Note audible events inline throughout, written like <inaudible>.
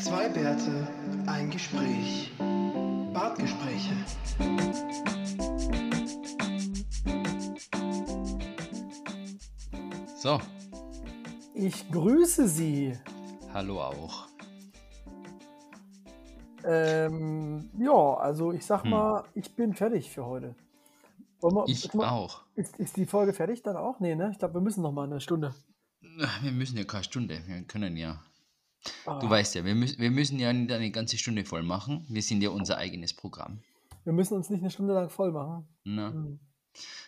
Zwei Bärte, ein Gespräch. Bartgespräche. So, Ich grüße Sie. hallo auch. Ähm, ja, also ich sag Hm. mal, ich bin fertig für heute. Wir, Ich ist, mal- auch. ist, ist die Folge fertig dann auch? Nee, ne? Ich glaube, wir müssen noch mal eine Stunde. Wir müssen ja keine Stunde, wir können ja. Ah, Du weißt ja, wir, müssen, wir müssen ja nicht eine ganze Stunde voll machen. Wir sind ja unser eigenes Programm. wir müssen uns nicht eine Stunde lang voll machen. Na? Hm.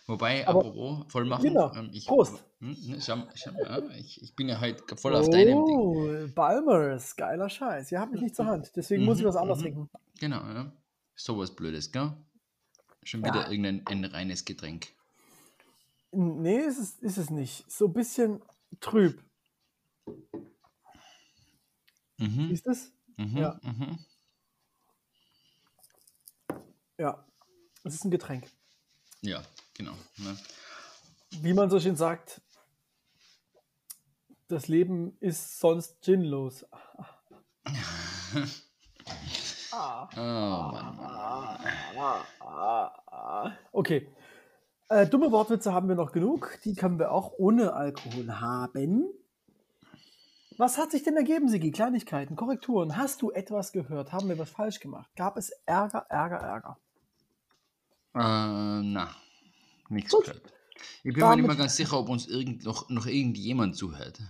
Wobei, Aber- apropos voll machen. Genau. ähm, ich, Prost. Hm, ne, schau, schau, ja, ich, ich bin ja heute voll auf deinem Ding. Oh, Balmers, geiler Scheiß. Ihr habt mich nicht zur Hand, deswegen muss ich Mhm, was anderes mhm. trinken. Genau, ja. Sowas Blödes, gell? Schon Ja. wieder irgendein ein reines Getränk. Nee, ist es, ist es nicht. So ein bisschen trüb. Mhm, du es? mhm, ja. mhm. Ja. Es ist ein Getränk. Ja, genau. Ne? Wie man so schön sagt, das Leben ist sonst ginlos. <laughs> Ah. Oh. Okay. Äh, dumme Wortwitze haben wir noch genug. Die können wir auch ohne Alkohol haben. Was hat sich denn ergeben, Sigi? Kleinigkeiten, Korrekturen. Hast du etwas gehört? Haben wir was falsch gemacht? Gab es Ärger, Ärger, Ärger? Äh, na, nichts Gut. gehört. Ich bin mir nicht Damit- mehr ganz sicher, ob uns irgend, noch, noch irgendjemand zuhört.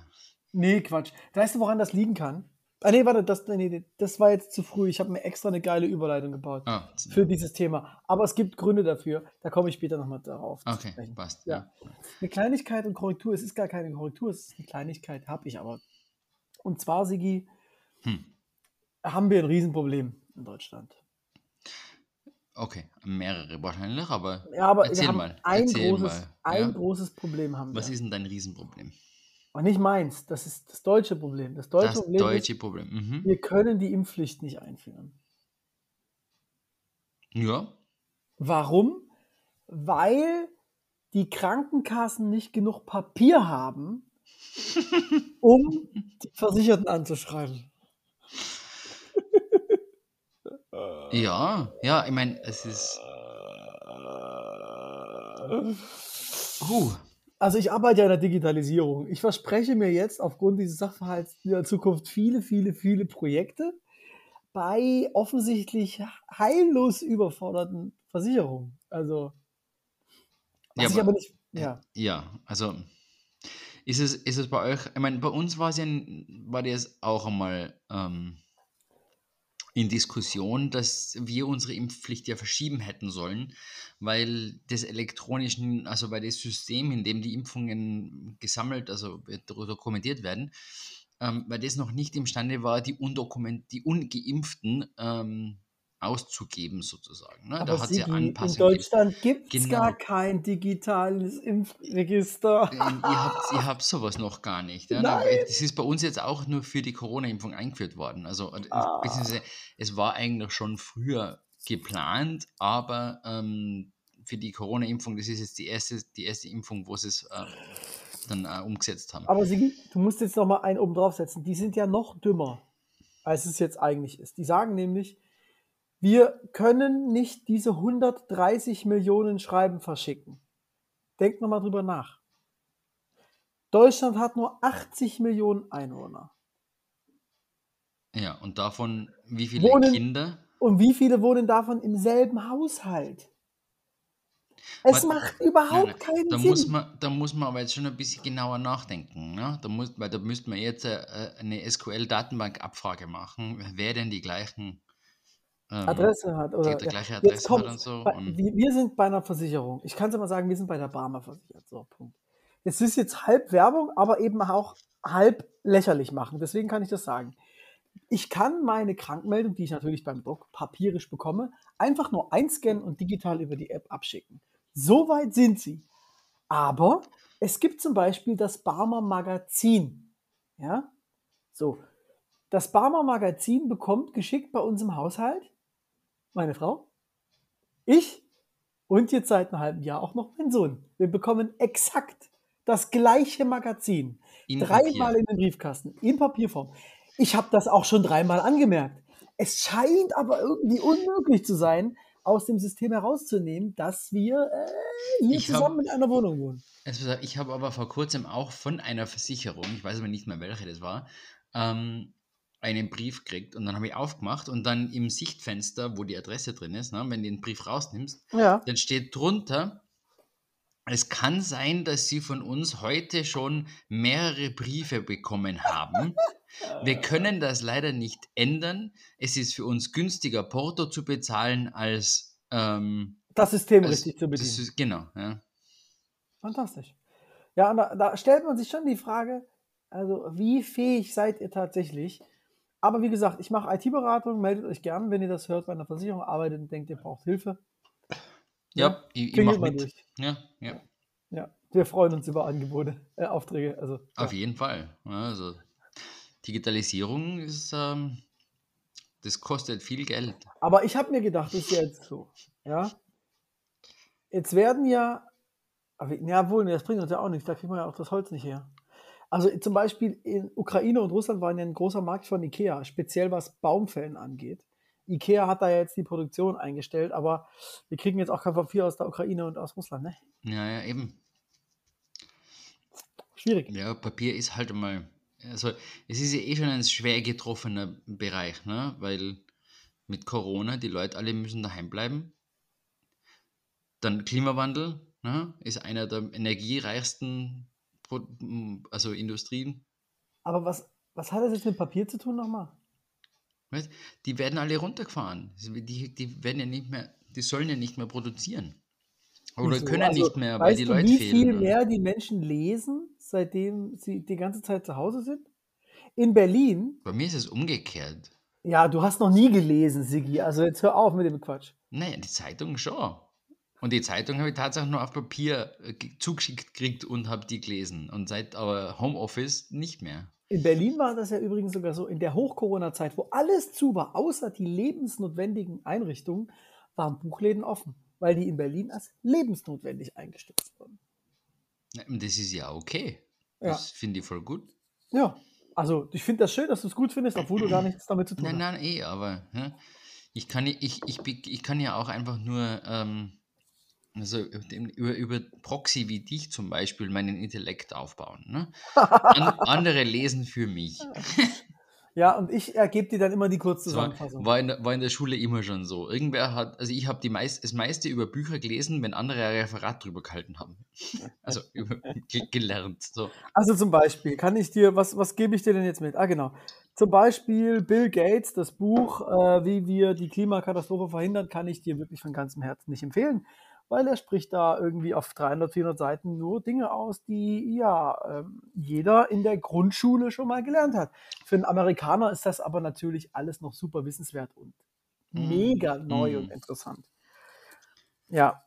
Nee, Quatsch. Weißt du, woran das liegen kann? Ah, nee, warte, das, nee, das war jetzt zu früh. Ich habe mir extra eine geile Überleitung gebaut Ah, für dieses Thema. Aber es gibt Gründe dafür. Da komme ich später nochmal darauf. okay, passt. Ja. Ja. Eine Kleinigkeit und Korrektur. Es ist gar keine Korrektur, es ist eine Kleinigkeit, habe ich aber. Und zwar, Sigi, Hm. haben wir ein Riesenproblem in Deutschland. Okay, mehrere wahrscheinlich, aber Ja, aber erzähl mal. ein, erzähl großes, mal. ein ja? großes Problem haben Was wir. ist denn dein Riesenproblem? Und nicht meins, das ist das deutsche Problem. Das deutsche Das Problem deutsche ist, Problem. Mhm. wir können die Impfpflicht nicht einführen. Ja, Warum? Weil die Krankenkassen nicht genug Papier haben, um die Versicherten anzuschreiben. ja, ja, ich meine, es ist. Huh. Also ich arbeite ja in der Digitalisierung. Ich verspreche mir jetzt aufgrund dieses Sachverhalts in der Zukunft viele, viele, viele Projekte bei offensichtlich heillos überforderten Versicherungen. Also, was Ja, ich aber- aber nicht, ja. Ja, also ist es, ist es bei euch, ich meine, bei uns war es ja, war das auch einmal ähm, in Diskussion, dass wir unsere Impfpflicht ja verschieben hätten sollen, weil das elektronischen, also weil das System, in dem die Impfungen gesammelt, also dokumentiert werden, ähm, weil das noch nicht imstande war, die, undokument, die Ungeimpften ähm, auszugeben sozusagen. Ne? Aber da hat Sigi, in Anpassungen gegeben. Deutschland gibt es Genau. gar kein digitales Impfregister. Ähm, ihr, habt, ihr habt sowas noch gar nicht. Ja? Nein. Das ist bei uns jetzt auch nur für die Corona-Impfung eingeführt worden. Also, Ah. beziehungsweise, es war eigentlich schon früher geplant, aber ähm, für die Corona-Impfung, das ist jetzt die erste, die erste Impfung, wo sie es äh, dann äh, umgesetzt haben. Aber Sigi, du musst jetzt noch mal einen oben draufsetzen. Die sind ja noch dümmer, als es jetzt eigentlich ist. Die sagen nämlich, wir können nicht diese 130 Millionen Schreiben verschicken. Denkt noch mal drüber nach. Deutschland hat nur 80 Millionen Einwohner. Ja, und davon wie viele Wohnen- Kinder? Und wie viele wohnen davon im selben Haushalt? Es Warte, macht überhaupt Nein, nein, keinen da Sinn. muss man, da muss man aber jetzt schon ein bisschen genauer nachdenken. Ne? Da muss, weil da müsste man jetzt äh, eine SQL-Datenbank-Abfrage machen, wer denn die gleichen ähm, Adresse hat. Oder, die gleiche Adresse hat kommt's. und so. Bei- Und, wir, sind bei einer Versicherung. Ich kann es mal sagen, wir sind bei der Barmer versichert. So, Punkt. Es ist jetzt halb Werbung, aber eben auch halb lächerlich machen. Deswegen kann ich das sagen. Ich kann meine Krankmeldung, die ich natürlich beim Doc papierisch bekomme, einfach nur einscannen und digital über die App abschicken. So weit sind sie. Aber es gibt zum Beispiel das Barmer Magazin. Ja? So. Das Barmer Magazin bekommt geschickt bei uns im Haushalt meine Frau, ich und jetzt seit einem halben Jahr auch noch mein Sohn. Wir bekommen exakt das gleiche Magazin. in Dreimal Papier. in den Briefkasten, in Papierform. Ich habe das auch schon dreimal angemerkt. Es scheint aber irgendwie unmöglich zu sein, aus dem System herauszunehmen, dass wir äh, hier Ich hab- zusammen in einer Wohnung wohnen. Also, ich habe aber vor kurzem auch von einer Versicherung, ich weiß aber nicht mehr welche das war, ähm, einen Brief gekriegt und dann habe ich aufgemacht und dann im Sichtfenster, wo die Adresse drin ist, ne, wenn du den Brief rausnimmst, Ja. dann steht drunter, es kann sein, dass Sie von uns heute schon mehrere Briefe bekommen haben. Wir <laughs> können das leider nicht ändern. Es ist für uns günstiger, Porto zu bezahlen, als ähm, Das System als- richtig zu bedienen. ist, genau. Ja. Fantastisch. Ja, da, da stellt man sich schon die Frage, also wie fähig seid ihr tatsächlich? Aber wie gesagt, ich mache IT-Beratung, meldet euch gern, wenn ihr das hört, bei einer Versicherung arbeitet und denkt, ihr braucht Hilfe. Ja, ich, ich klingelt mache mal mit. durch. Ja, ja, Ja, wir freuen uns über Angebote, äh, Aufträge. Also, auf ja. jeden Fall. Ja, Also Digitalisierung ist, ähm, das kostet viel Geld. Aber ich habe mir gedacht, das ist ja jetzt so. Ja. Jetzt werden ja, aber, ja wohl, das bringt uns ja auch nichts, da kriegen wir ja auch das Holz nicht her. Also zum Beispiel in Ukraine und Russland waren ja ein großer Markt von Ikea, speziell was Baumfällen angeht. Ikea hat da ja jetzt die Produktion eingestellt, aber wir kriegen jetzt auch kein Papier aus der Ukraine und aus Russland, ne? Ja, ja, eben. Schwierig. Ja, Papier ist halt einmal, also es ist ja eh schon ein schwer getroffener Bereich, ne? weil mit Corona die Leute alle müssen daheim bleiben. Dann Klimawandel ne? ist einer der energiereichsten also Industrien. Aber was, was hat das jetzt mit Papier zu tun nochmal? Weißt? Die werden alle runtergefahren. Die, die werden ja nicht mehr, die sollen ja nicht mehr produzieren. Oder Wieso? können Also, nicht mehr, weil die du, Leute wie fehlen. viel ne? mehr die Menschen lesen, seitdem sie die ganze Zeit zu Hause sind? In Berlin Bei mir ist es umgekehrt. Ja, du hast noch nie gelesen, Sigi. Also jetzt hör auf mit dem Quatsch. Naja, die Zeitung schon. Und die Zeitung habe ich tatsächlich nur auf Papier äh, ge- zugeschickt gekriegt und habe die gelesen. Und seit aber Homeoffice nicht mehr. In Berlin war das ja übrigens sogar so, in der Hoch-Corona-Zeit, wo alles zu war, außer die lebensnotwendigen Einrichtungen, waren Buchläden offen, weil die in Berlin als lebensnotwendig eingestuft wurden. Das ist ja okay. Ja. Das finde ich voll gut. Ja, also ich finde das schön, dass du es gut findest, obwohl du gar nichts damit zu tun Nein, hast. nein, eh, aber ja, ich, kann, ich, ich, ich kann ja auch einfach nur ähm, also über, über Proxy wie dich zum Beispiel meinen Intellekt aufbauen. Ne? An, <laughs> andere lesen für mich. <laughs> Ja, und ich ergebe dir dann immer die Das war, Kurzzusammenfassung. war, in, der- war in der Schule immer schon so. Irgendwer hat, also ich habe meist, das meiste über Bücher gelesen, wenn andere ein Referat drüber gehalten haben. <laughs> Also über, ge- gelernt. So. Also zum Beispiel, kann ich dir, was, was gebe ich dir denn jetzt mit? Ah, genau. Zum Beispiel Bill Gates, das Buch, äh, wie wir die Klimakatastrophe verhindern, kann ich dir wirklich von ganzem Herzen nicht empfehlen, weil er spricht da irgendwie auf 300, 400 Seiten nur Dinge aus, die ja ähm, jeder in der Grundschule schon mal gelernt hat. Für einen Amerikaner ist das aber natürlich alles noch super wissenswert und Mm. mega neu Mm. und interessant. Ja.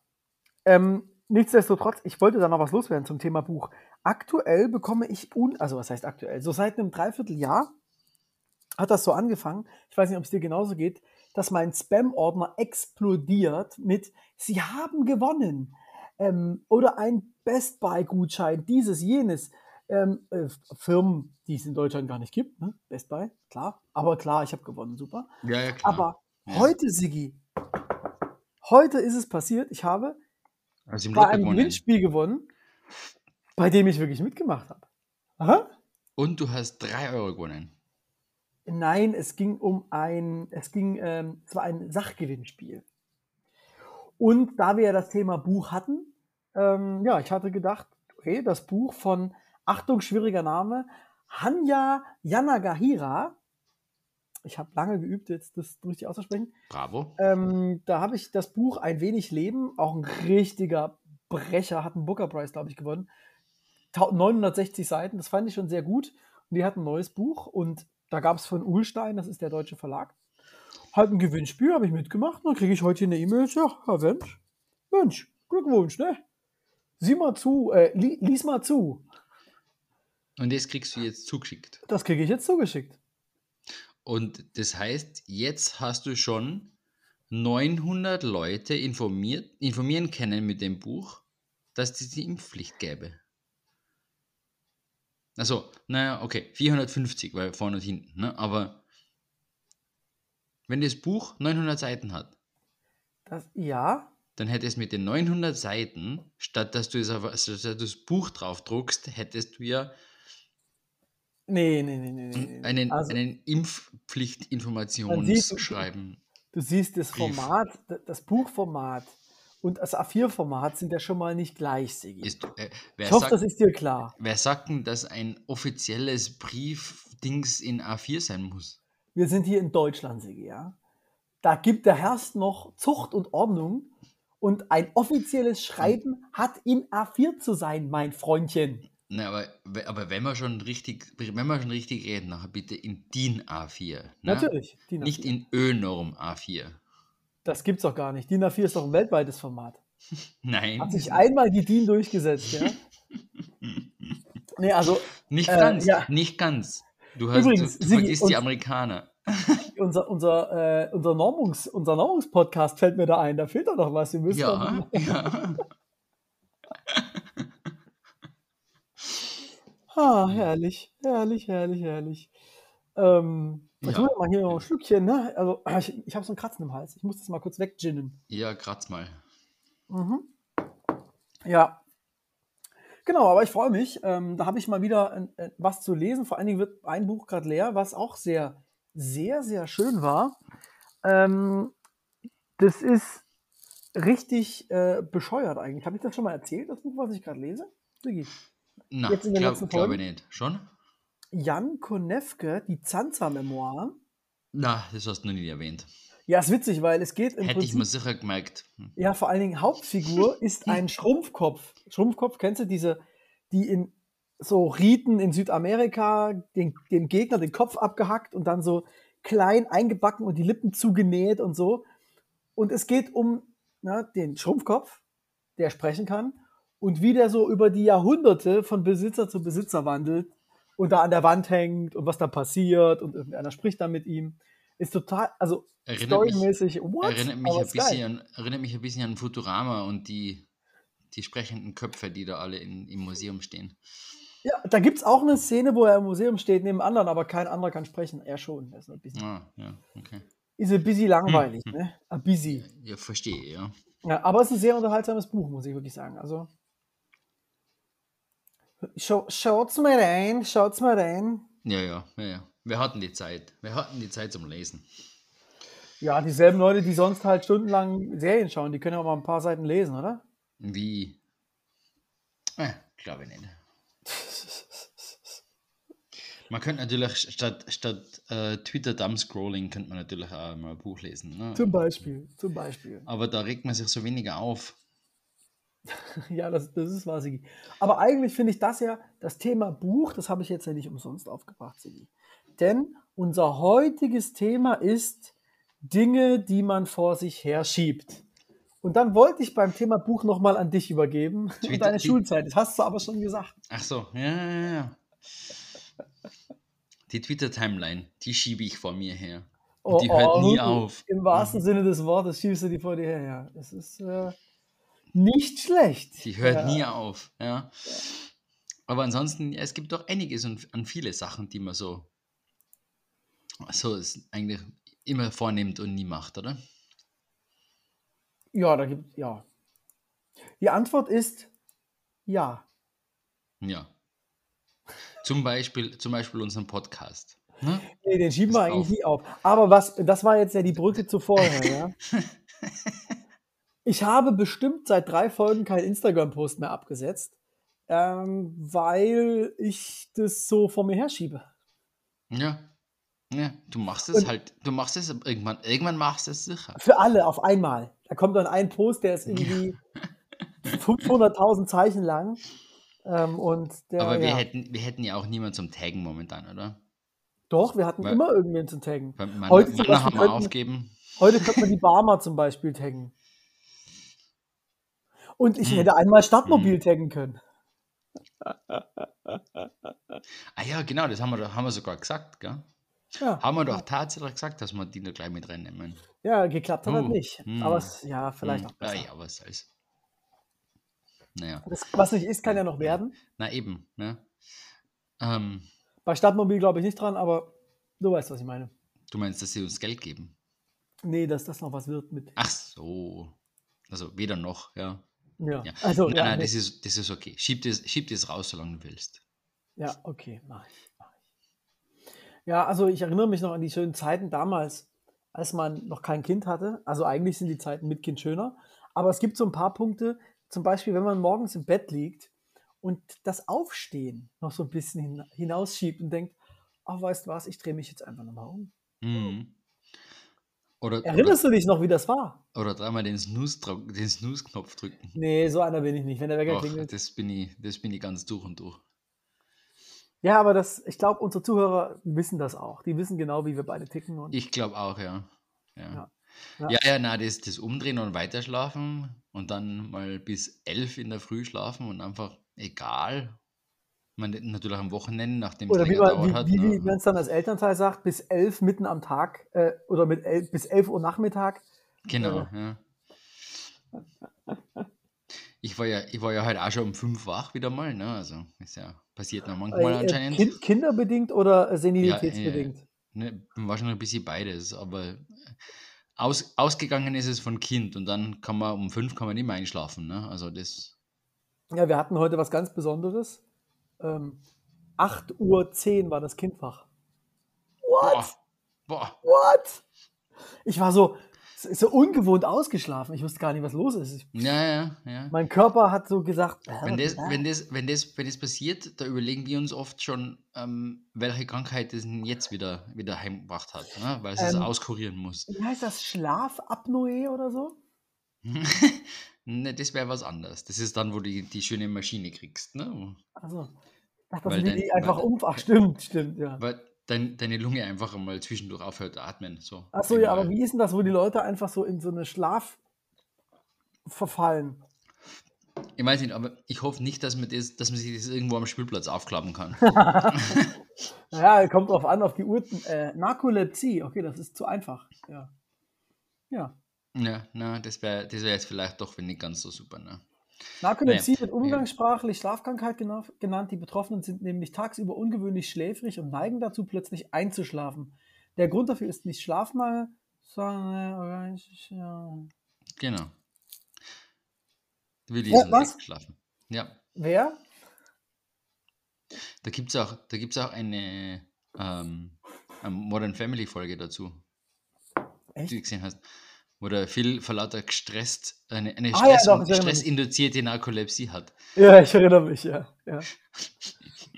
Ähm, nichtsdestotrotz, ich wollte da noch was loswerden zum Thema Buch. Aktuell bekomme ich, un also was heißt aktuell? So seit einem Dreivierteljahr hat das so angefangen, ich weiß nicht, ob es dir genauso geht, dass mein Spam-Ordner explodiert mit Sie haben gewonnen ähm, oder ein Best Buy-Gutschein, dieses, jenes. Ähm, äh, Firmen, die es in Deutschland gar nicht gibt, ne? Best Buy, klar. Aber klar, ich habe gewonnen, super. Ja, ja, klar. Aber Ja. heute, Sigi, heute ist es passiert, ich habe also bei einem gewonnen. Gewinnspiel gewonnen, bei dem ich wirklich mitgemacht habe. Aha. Und du hast 3 Euro gewonnen. Nein, es ging um ein, es ging, ähm, es war ein Sachgewinnspiel. Und da wir ja das Thema Buch hatten, ähm, ja, ich hatte gedacht, okay, das Buch von, Achtung, schwieriger Name, Hanya Yanagihira. Ich habe lange geübt, jetzt das richtig auszusprechen. Bravo. Ähm, da habe ich das Buch Ein wenig Leben, auch ein richtiger Brecher, hat einen Booker Prize, glaube ich, gewonnen. Tau- 960 Seiten, das fand ich schon sehr gut. Und die hat ein neues Buch und da gab es von Uhlstein, das ist der deutsche Verlag, halt ein Gewinnspiel, habe ich mitgemacht. Und dann kriege ich heute eine E-Mail, ja, Herr Wendt, Mensch, Glückwunsch, ne? Sieh mal zu, äh, li lies mal zu. Und das kriegst du jetzt zugeschickt. Das kriege ich jetzt zugeschickt. Und das heißt, jetzt hast du schon 900 Leute informiert, informieren können mit dem Buch, dass es die Impfpflicht gäbe. Also, naja, okay, 450, weil vorne und hinten, ne? Aber wenn das Buch 900 Seiten hat, Das, ja, dann hättest du mit den 900 Seiten, statt dass du das, auf- statt dass du das Buch drauf druckst, hättest du ja nee, nee, nee, nee. einen, also, einen Impfpflichtinformationsschreiben. du siehst das Brief. Format, das Buchformat und das A4-Format sind ja schon mal nicht gleich, Sigi. Ist, äh, Ich hoffe, sagt, das ist dir klar. wer sagt denn, dass ein offizielles Briefdings in A4 sein muss? Wir sind hier in Deutschland, Sigi, ja. Da gibt der Herrscht noch Zucht und Ordnung und ein offizielles Schreiben hat in A4 zu sein, mein Freundchen. Na, aber, aber wenn wir schon richtig, wenn wir schon richtig reden, nachher bitte in DIN A4. Ne? Natürlich. DIN A4. Nicht in Ö-Norm A4. Das gibt's doch gar nicht. DIN A4 ist doch ein weltweites Format. <laughs> Nein. Hat sich einmal die DIN durchgesetzt, ja? <laughs> nee, also Nicht Äh, ganz, ja. nicht ganz. Du, hast, Übrigens, du, du Sigi, vergisst die Amerikaner. <laughs> unser, unser, äh, unser, Normungs, unser Normungspodcast fällt mir da ein. Da fehlt doch noch was. Wir müssen Ja, ja. Ah, herrlich, herrlich, herrlich, herrlich. Ähm, ich Ja. hole mal hier noch ein Schlückchen, ne? Also, <clears throat> ich, ich habe so ein Kratzen im Hals. Ich muss das mal kurz wegginnen. Ja, kratz mal. Mhm. Ja. Genau, aber ich freue mich. Ähm, da habe ich mal wieder ein, ein, was zu lesen. Vor allen Dingen wird ein Buch gerade leer, was auch sehr, sehr, sehr schön war. Ähm, das ist richtig äh, bescheuert eigentlich. Habe ich das schon mal erzählt, das Buch, was ich gerade lese? Na, Jetzt in letzten glaube glaub Folgen? ich nicht. Schon? Jan Konevke, die Zanza-Memoiren. Na, das hast du noch nie erwähnt. Ja, ist witzig, weil es geht im Hätte ich Prinzip. mir sicher gemerkt. Ja, vor allen Dingen Hauptfigur <laughs> ist ein Schrumpfkopf. Schrumpfkopf, kennst du diese, die in so Riten in Südamerika den, dem Gegner den Kopf abgehackt und dann so klein eingebacken und die Lippen zugenäht und so. Und es geht um na, den Schrumpfkopf, der sprechen kann und wie der so über die Jahrhunderte von Besitzer zu Besitzer wandelt und da an der Wand hängt und was da passiert und irgendeiner spricht dann mit ihm. Ist total, also Erinnert mich, storymäßig, what? erinnert, mich ein geil. bisschen, an- erinnert mich ein bisschen an Futurama und die, die sprechenden Köpfe, die da alle in, im Museum stehen. Ja, da gibt es auch eine Szene, wo er im Museum steht neben anderen, aber kein anderer kann sprechen. Er schon. Das ist ein bisschen, Ah, ja, okay. ist ein bisschen langweilig, ne? Ein busy. Ja, verstehe, ja. Ja, aber es ist ein sehr unterhaltsames Buch, muss ich wirklich sagen. Also. Schau, schaut's mal rein, schaut's mal rein. Ja, ja, ja, ja. Wir hatten die Zeit. Wir hatten die Zeit zum Lesen. Ja, dieselben Leute, die sonst halt stundenlang Serien schauen, die können ja auch mal ein paar Seiten lesen, oder? Wie? Äh, glaube ich nicht. Man könnte natürlich statt, statt äh, Twitter Dumb Scrolling könnte man natürlich auch mal ein Buch lesen. Ne? Zum Beispiel, zum Beispiel. Aber da regt man sich so weniger auf. <laughs> Ja, das, das ist wahr, Sigi. Aber eigentlich finde ich das ja, das Thema Buch, das habe ich jetzt ja nicht umsonst aufgebracht, Sigi. Denn unser heutiges Thema ist Dinge, die man vor sich herschiebt. Und dann wollte ich beim Thema Buch nochmal an dich übergeben <laughs> Twitter- deine die- Schulzeit. Das hast du aber schon gesagt. Ach so, ja, ja, ja. Die Twitter-Timeline, die schiebe ich vor mir her. Und die hört nie wirklich. auf. Im wahrsten Sinne des Wortes schiebst du die vor dir her. Ja. Das ist äh, nicht schlecht. Die hört ja. nie auf. Ja. Aber ansonsten, es gibt doch einiges und an viele Sachen, die man so, so es eigentlich immer vornimmt und nie macht, oder? Ja, da gibt ja. Die Antwort ist ja. Ja. Zum Beispiel, zum Beispiel unseren Podcast. Ne? Nee, den schieben wir Pass eigentlich auf. nie auf. Aber was, das war jetzt ja die Brücke zu vorher, ja. <laughs> Ich habe bestimmt seit drei Folgen keinen Instagram-Post mehr abgesetzt, ähm, weil ich das so vor mir herschiebe. Ja. Ja, du machst es Und- halt, du machst es irgendwann, irgendwann machst du es sicher. Für alle auf einmal. Da kommt dann ein Post, der ist irgendwie 500.000 Zeichen lang. Ähm, und der, Aber wir, ja. hätten, wir hätten ja auch niemanden zum Taggen momentan, oder? Doch, wir hatten Weil- immer irgendwen zu taggen. Mann, Heute zum Mann Beispiel haben wir aufgeben. Heute könnte man die Barmer zum Beispiel taggen. Und ich Hm. hätte einmal Stadtmobil taggen können. <laughs> Ah ja, genau, das haben wir, doch- haben wir sogar gesagt, gell? Ja, Haben wir doch tatsächlich gesagt, dass wir die da gleich mit reinnehmen. ja geklappt hat das Oh, nicht. hm. Aber es, ja, vielleicht Hm, auch besser. Ja, ja, was soll's. Naja, Das, was nicht ist, kann ja noch werden. na eben, ne? Ähm, Bei Stadtmobil glaube ich nicht dran, aber du weißt, was ich meine. du meinst, dass sie uns Geld geben? Nee, dass das noch was wird mit. Ach so. Also weder noch, ja. Ja, ja. also, nein, ja, nein, nee. das ist, das ist okay. Schieb das, schieb das raus, solange du willst. Ja, okay, mach ich, mach ich. Ja, also ich erinnere mich noch an die schönen Zeiten damals, als man noch kein Kind hatte. Also eigentlich sind die Zeiten mit Kind schöner. Aber es gibt so ein paar Punkte, zum Beispiel, wenn man morgens im Bett liegt und das Aufstehen noch so ein bisschen hin, hinausschiebt und denkt, ach, weißt du was, ich drehe mich jetzt einfach nochmal um. Mhm. Oder, oder, Erinnerst du dich noch, wie das war? oder dreimal den Snooze- Snooze-Knopf drücken. Nee, so einer bin ich nicht, wenn der Wecker Och, klingelt. das, bin ich, das bin ich ganz durch und durch. Ja, aber das, ich glaube, unsere Zuhörer wissen das auch. Die wissen genau, wie wir beide ticken. Und Ich glaube auch, ja. Ja, Ja. ja, Ja. ja, na, das, das Umdrehen und weiterschlafen und dann mal bis elf in der Früh schlafen und einfach egal. Man natürlich am Wochenende, nachdem es Oder länger dauert hat. wie, ne? wie man es dann als Elternteil sagt, bis elf mitten am Tag äh, oder mit elf, bis elf Uhr Nachmittag. Genau, ja. Ich war ja, ich war ja heute auch schon um fünf wach wieder mal, ne? Also ist ja passiert noch manchmal Äh, anscheinend. kind, kinderbedingt oder äh, senilitätsbedingt? Ne, wahrscheinlich ein bisschen beides, aber aus, ausgegangen ist es von Kind und dann kann man um fünf kann man nicht mehr einschlafen, ne? Also das, Ja, wir hatten heute was ganz Besonderes. Ähm, 8.10 Uhr war das Kind wach. What? boah, What? Ich war so, so ungewohnt ausgeschlafen. Ich wusste gar nicht, was los ist. Ich, ja, ja, ja. mein Körper hat so gesagt, äh, Wenn das, ist wenn, das, wenn, das, wenn das passiert, da überlegen wir uns oft schon, ähm, welche Krankheit es jetzt wieder, wieder heimgebracht hat, ne? weil es es Ähm, auskurieren muss. Wie heißt das? Schlafapnoe oder so? <laughs> ne, das wäre was anderes. Das ist dann, wo du die, die schöne Maschine kriegst. Ne? Also, ich dachte, Weil dein- die einfach weil- um. Ach, stimmt, stimmt, ja. Weil dein, deine Lunge einfach einmal zwischendurch aufhört zu atmen. So. Achso, ja, Einmal. aber wie ist denn das, wo die Leute einfach so in so eine Schlaf verfallen? Ich weiß nicht, aber ich hoffe nicht, dass man, das, dass man sich das irgendwo am Spielplatz aufklappen kann. <laughs> <laughs> Naja, kommt drauf an, auf die Urten. Äh, Narkolepsie, okay, das ist zu einfach. Ja. Ja. ja, na, das wäre das wär jetzt vielleicht doch nicht ganz so super. Ne? Narkolepsie wird umgangssprachlich Schlafkrankheit gena- genannt. Die Betroffenen sind nämlich tagsüber ungewöhnlich schläfrig und neigen dazu, plötzlich einzuschlafen. Der Grund dafür ist nicht Schlafmangel, sondern. Genau. Willi Ja, ist was? geschlafen. Ja, Wer? da gibt es auch, da gibt's auch eine, ähm, eine Modern Family Folge dazu, die Echt? du gesehen hast. Wo der Phil vor lauter gestresst, eine, eine Ah ja, Stress, doch, erinnere mich. stressinduzierte Narkolepsie hat. Ja, ich erinnere mich, ja. Ja, ja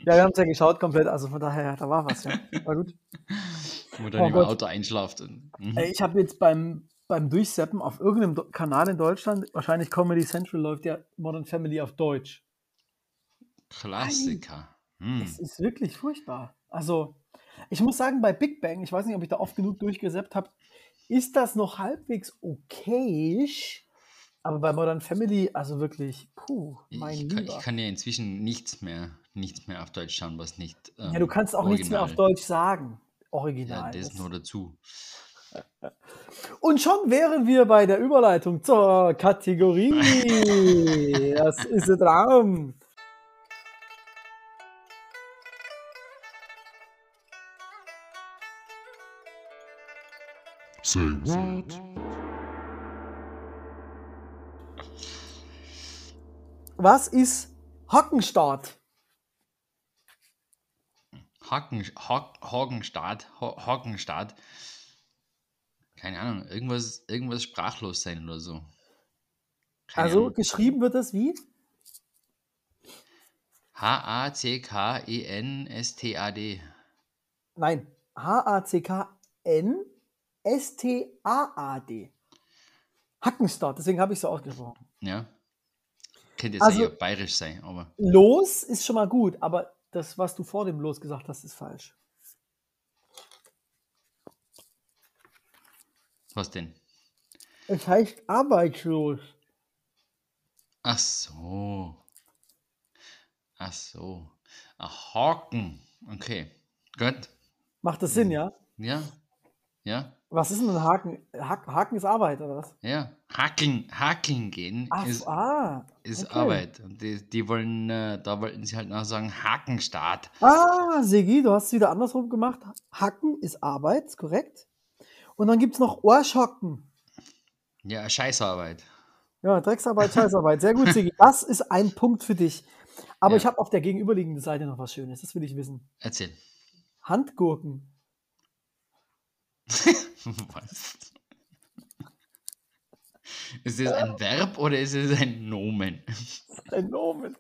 wir haben es ja geschaut komplett, also von daher, da war was, ja. War gut. <laughs> Wo dann Oh im Gott. Auto einschlaft. Mhm. Ich habe jetzt beim, beim Durchseppen auf irgendeinem Kanal in Deutschland, wahrscheinlich Comedy Central läuft ja Modern Family auf Deutsch. Klassiker. Hm. Es ist wirklich furchtbar. Also, ich muss sagen, bei Big Bang, ich weiß nicht, ob ich da oft genug durchgesäppt habe, ist das noch halbwegs okay. Aber bei Modern Family, also wirklich, puh, mein Ich kann, Lieber. ich kann ja inzwischen nichts mehr, nichts mehr auf Deutsch schauen, was nicht. Ähm, ja, du kannst auch nichts mehr auf original- Deutsch sagen. Ja, Original. das Das- nur dazu. Und schon wären wir bei der Überleitung zur Kategorie. <laughs> Das ist ein Traum. Say what? Was ist Hockenstart? Haken, Hack, Hagenstadt, Ha- Hakenstadt. Keine Ahnung, irgendwas, irgendwas sprachlos sein oder so. Keine Also Ahnung. geschrieben wird es wie? H-A-C-K-E-N-S-T-A-D. Nein. H-A-C-K-N-S-T-A-A-D. Hackenstart, deswegen habe ich so ausgesprochen. Ja. Könnte jetzt Also- eher bayerisch sein, aber Los ist schon mal gut, aber das, was du vor dem Los gesagt hast, ist falsch. was denn? Es heißt arbeitslos. Ach so. Ach so. Ach, Haken. Okay. Gut. Macht das Sinn, ja? Ja. Ja. Was ist denn ein Haken? Haken, Haken ist Arbeit, oder was? Ja, Hackeln, Hackeln gehen Ach, ist, ah. ist okay. Arbeit. Und die, die wollen, äh, da wollten sie halt noch sagen, Hakenstart. Ah, Sigi, du hast es wieder andersrum gemacht. Hacken ist Arbeit, korrekt. Und dann gibt es noch Ohrschhocken. Ja, Scheißarbeit. Ja, Drecksarbeit, <laughs> Scheißarbeit. Sehr gut, Sigi. Das ist ein Punkt für dich. Aber Ja. ich habe auf der gegenüberliegenden Seite noch was Schönes. Das will ich wissen. Erzähl. Handgurken. <laughs> Was? Ist das ein Verb oder ist es ein Nomen? Ein Nomen.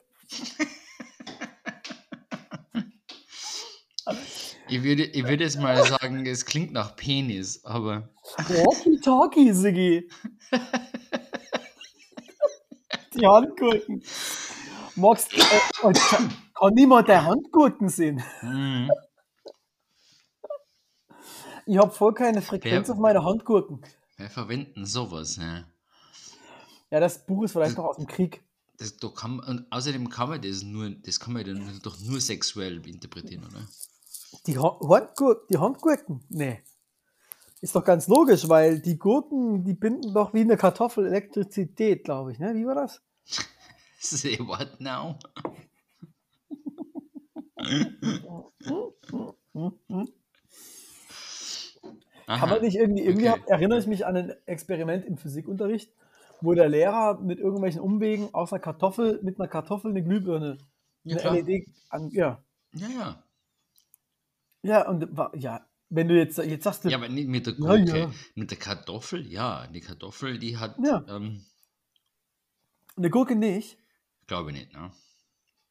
Ich würde, ich würde jetzt mal sagen, es klingt nach Penis, aber Walkie-Talkie, Sigi. Die Handgurken. Magst äh, und kann, niemand der Handgurken sehen? hm, Ich habe voll keine Frequenz Wer- auf meine Handgurken. wir verwenden sowas. Ne? Ja, das Buch ist vielleicht noch aus dem Krieg. Das, da kann, und außerdem kann man das nur, das kann man dann doch nur sexuell interpretieren, oder? Die, Ha- Handgur die Handgurken? Nee. Ist doch ganz logisch, weil die Gurken, die binden doch wie eine Kartoffel Elektrizität, glaube ich. Ne? Wie war das? <laughs> Say what now? <laughs> <laughs> Kann Aha, man nicht irgendwie, irgendwie okay. hab, erinnere ich mich an ein Experiment im Physikunterricht, wo der Lehrer mit irgendwelchen Umwegen aus einer Kartoffel, mit einer Kartoffel eine Glühbirne, Ja, eine. LED an, ja. Ja, ja. Ja, und ja, wenn du jetzt, jetzt sagst du, Ja, aber nicht mit der Ja, Gurke. ja. Mit der Kartoffel, ja. Die Kartoffel, die hat, Ja. ähm, eine Gurke nicht. glaube ich nicht, ne?